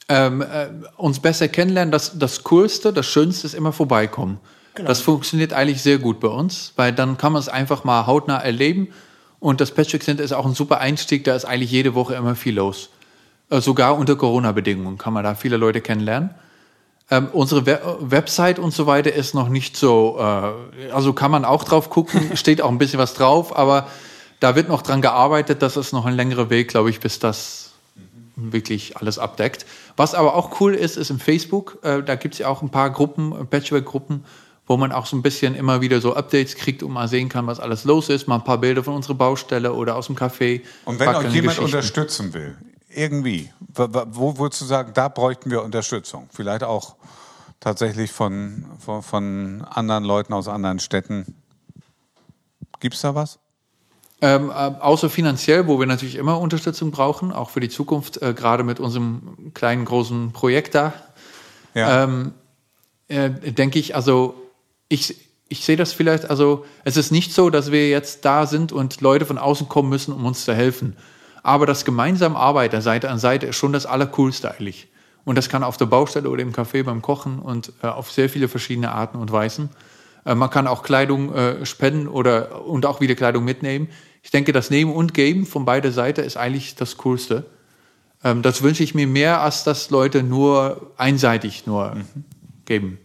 Ähm, äh, uns besser kennenlernen, das, das Coolste, das Schönste ist immer vorbeikommen. Das funktioniert eigentlich sehr gut bei uns, weil dann kann man es einfach mal hautnah erleben. Und das Patchwork Center ist auch ein super Einstieg, da ist eigentlich jede Woche immer viel los. Äh, sogar unter Corona-Bedingungen kann man da viele Leute kennenlernen. Ähm, unsere We Website und so weiter ist noch nicht so, äh, also kann man auch drauf gucken, steht auch ein bisschen was drauf, aber da wird noch dran gearbeitet, das ist noch ein längerer Weg, glaube ich, bis das wirklich alles abdeckt. Was aber auch cool ist, ist im Facebook, äh, da gibt es ja auch ein paar Gruppen, äh, Patchwork-Gruppen, wo man auch so ein bisschen immer wieder so Updates kriegt und mal sehen kann, was alles los ist, mal ein paar Bilder von unserer Baustelle oder aus dem Café. Und wenn kleine jemand unterstützen will, irgendwie, wo, würdest du sagen, da bräuchten wir Unterstützung? Vielleicht auch tatsächlich von, von, von anderen Leuten aus anderen Städten. Gibt's da was? Ähm, äh, außer finanziell, wo wir natürlich immer Unterstützung brauchen, auch für die Zukunft, äh, gerade mit unserem kleinen, großen Projekt da, Ja. ähm, äh, denke ich, also ich, ich sehe das vielleicht, also es ist nicht so, dass wir jetzt da sind und Leute von außen kommen müssen, um uns zu helfen. Aber das gemeinsame Arbeiten Seite an Seite ist schon das Allercoolste eigentlich. Und das kann auf der Baustelle oder im Café beim Kochen und äh, auf sehr viele verschiedene Arten und Weisen. Äh, man kann auch Kleidung äh, spenden oder und auch wieder Kleidung mitnehmen. Ich denke, das Nehmen und Geben von beider Seite ist eigentlich das Coolste. Ähm, das wünsche ich mir mehr, als dass Leute nur einseitig nur geben.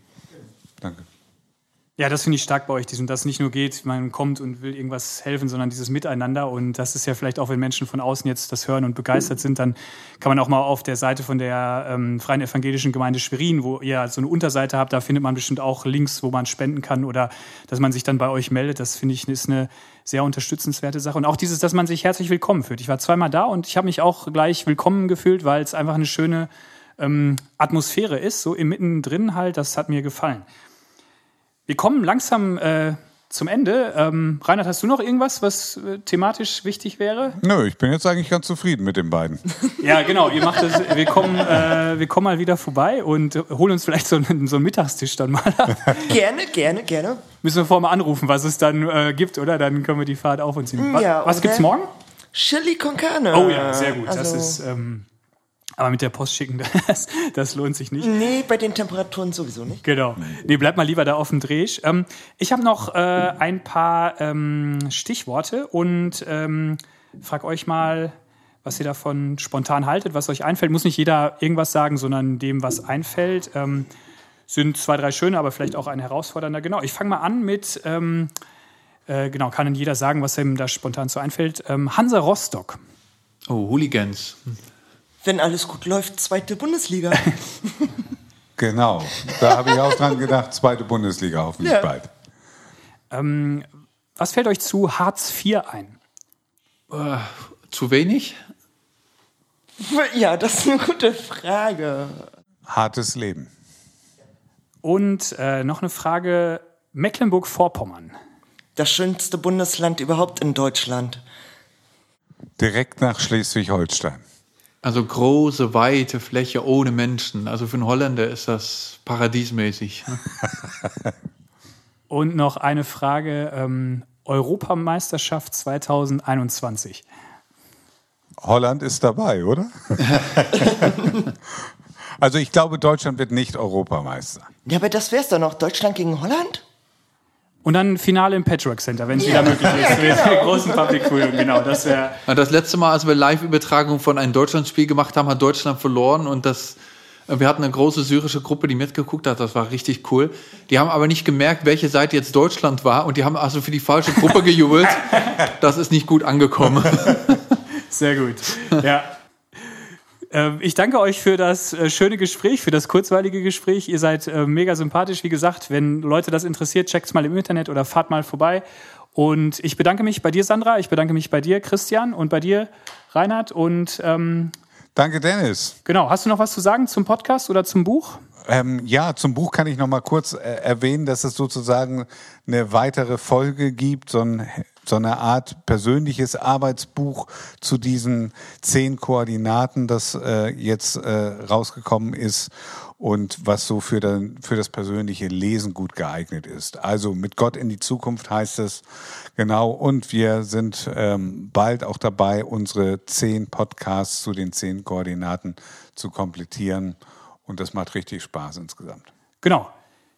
Ja, das finde ich stark bei euch, dies- und dass es nicht nur geht, man kommt und will irgendwas helfen, sondern dieses Miteinander. Und das ist ja vielleicht auch, wenn Menschen von außen jetzt das hören und begeistert sind, dann kann man auch mal auf der Seite von der ähm, Freien Evangelischen Gemeinde Schwerin, wo ihr so eine Unterseite habt, da findet man bestimmt auch Links, wo man spenden kann oder dass man sich dann bei euch meldet. Das finde ich ist eine sehr unterstützenswerte Sache. Und auch dieses, dass man sich herzlich willkommen fühlt. Ich war zweimal da und ich habe mich auch gleich willkommen gefühlt, weil es einfach eine schöne ähm, Atmosphäre ist, so im Mittendrin halt. Das hat mir gefallen. Wir kommen langsam äh, zum Ende. Ähm, Reinhard, hast du noch irgendwas, was äh, thematisch wichtig wäre? Nö, ich bin jetzt eigentlich ganz zufrieden mit den beiden. Ja, genau. Ihr macht das. Wir kommen, äh, wir kommen mal wieder vorbei und holen uns vielleicht so einen, so einen Mittagstisch dann mal ab. Gerne, gerne, gerne. Müssen wir vorher mal anrufen, was es dann äh, gibt, oder? Dann können wir die Fahrt auf uns nehmen. Was, Ja, was gibt's morgen? Chili con carne. Oh ja, sehr gut. Das Also, ist. Ähm, aber mit der Post schicken, das, das lohnt sich nicht. Nee, bei den Temperaturen sowieso nicht. Genau. Nee, bleib mal lieber da auf dem Dreh. Ähm, ich habe noch äh, ein paar ähm, Stichworte und ähm, frag euch mal, was ihr davon spontan haltet, was euch einfällt. Muss nicht jeder irgendwas sagen, sondern dem, was einfällt. Ähm, sind zwei, drei schöne, aber vielleicht auch ein herausfordernder. Genau, ich fange mal an mit, ähm, äh, genau, kann denn jeder sagen, was ihm da spontan so einfällt. Ähm, Hansa Rostock. Oh, Hooligans. Wenn alles gut läuft, zweite Bundesliga. Genau. Da habe ich auch dran gedacht, zweite Bundesliga hoffentlich Ja. bald. Ähm, was fällt euch zu Hartz IV ein? Zu wenig? Ja, das ist eine gute Frage. Hartes Leben. Und äh, noch eine Frage: Mecklenburg-Vorpommern. Das schönste Bundesland überhaupt in Deutschland. Direkt nach Schleswig-Holstein. Also große, weite Fläche ohne Menschen. Also für einen Holländer ist das paradiesmäßig. Und noch eine Frage: ähm, Europameisterschaft 2021. Holland ist dabei, oder? also ich glaube, Deutschland wird nicht Europameister. Ja, aber das wär's doch noch. Deutschland gegen Holland? Und dann Finale im Patchwork Center, wenn es wieder möglich ist. Mit der großen Public Viewing, genau. Das wäre. Das letzte Mal, als wir Live-Übertragung von einem Deutschlandspiel gemacht haben, hat Deutschland verloren und das. Wir hatten eine große syrische Gruppe, die mitgeguckt hat. Das war richtig cool. Die haben aber nicht gemerkt, welche Seite jetzt Deutschland war und die haben also für die falsche Gruppe gejubelt. Das ist nicht gut angekommen. Sehr gut. Ja. Ähm, Ich danke euch für das äh, schöne Gespräch, für das kurzweilige Gespräch. Ihr seid äh, mega sympathisch. Wie gesagt, wenn Leute das interessiert, checkt's mal im Internet oder fahrt mal vorbei. Und ich bedanke mich bei dir, Sandra. Ich bedanke mich bei dir, Christian, und bei dir, Reinhard. Und ähm, Danke, Dennis. genau, hast du noch was zu sagen zum Podcast oder zum Buch? Ähm, ja, zum Buch kann ich noch mal kurz äh, erwähnen, dass es sozusagen eine weitere Folge gibt, so, ein, so eine Art persönliches Arbeitsbuch zu diesen zehn Koordinaten, das äh, jetzt äh, rausgekommen ist und was so für, den, für das persönliche Lesen gut geeignet ist. Also mit Gott in die Zukunft heißt es genau. Und wir sind ähm, bald auch dabei, unsere zehn Podcasts zu den zehn Koordinaten zu komplettieren. Und das macht richtig Spaß insgesamt. Genau.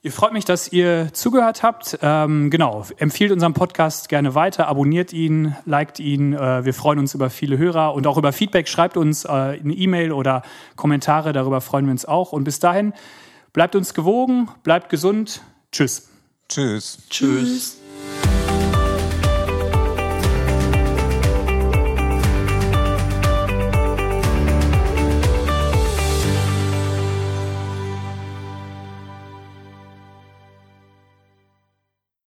Ihr freut mich, dass ihr zugehört habt. Ähm, genau, empfiehlt unseren Podcast gerne weiter, abonniert ihn, liked ihn. Äh, wir freuen uns über viele Hörer und auch über Feedback. Schreibt uns äh, eine E-Mail oder Kommentare, darüber freuen wir uns auch. Und bis dahin, bleibt uns gewogen, bleibt gesund. Tschüss. Tschüss. Tschüss.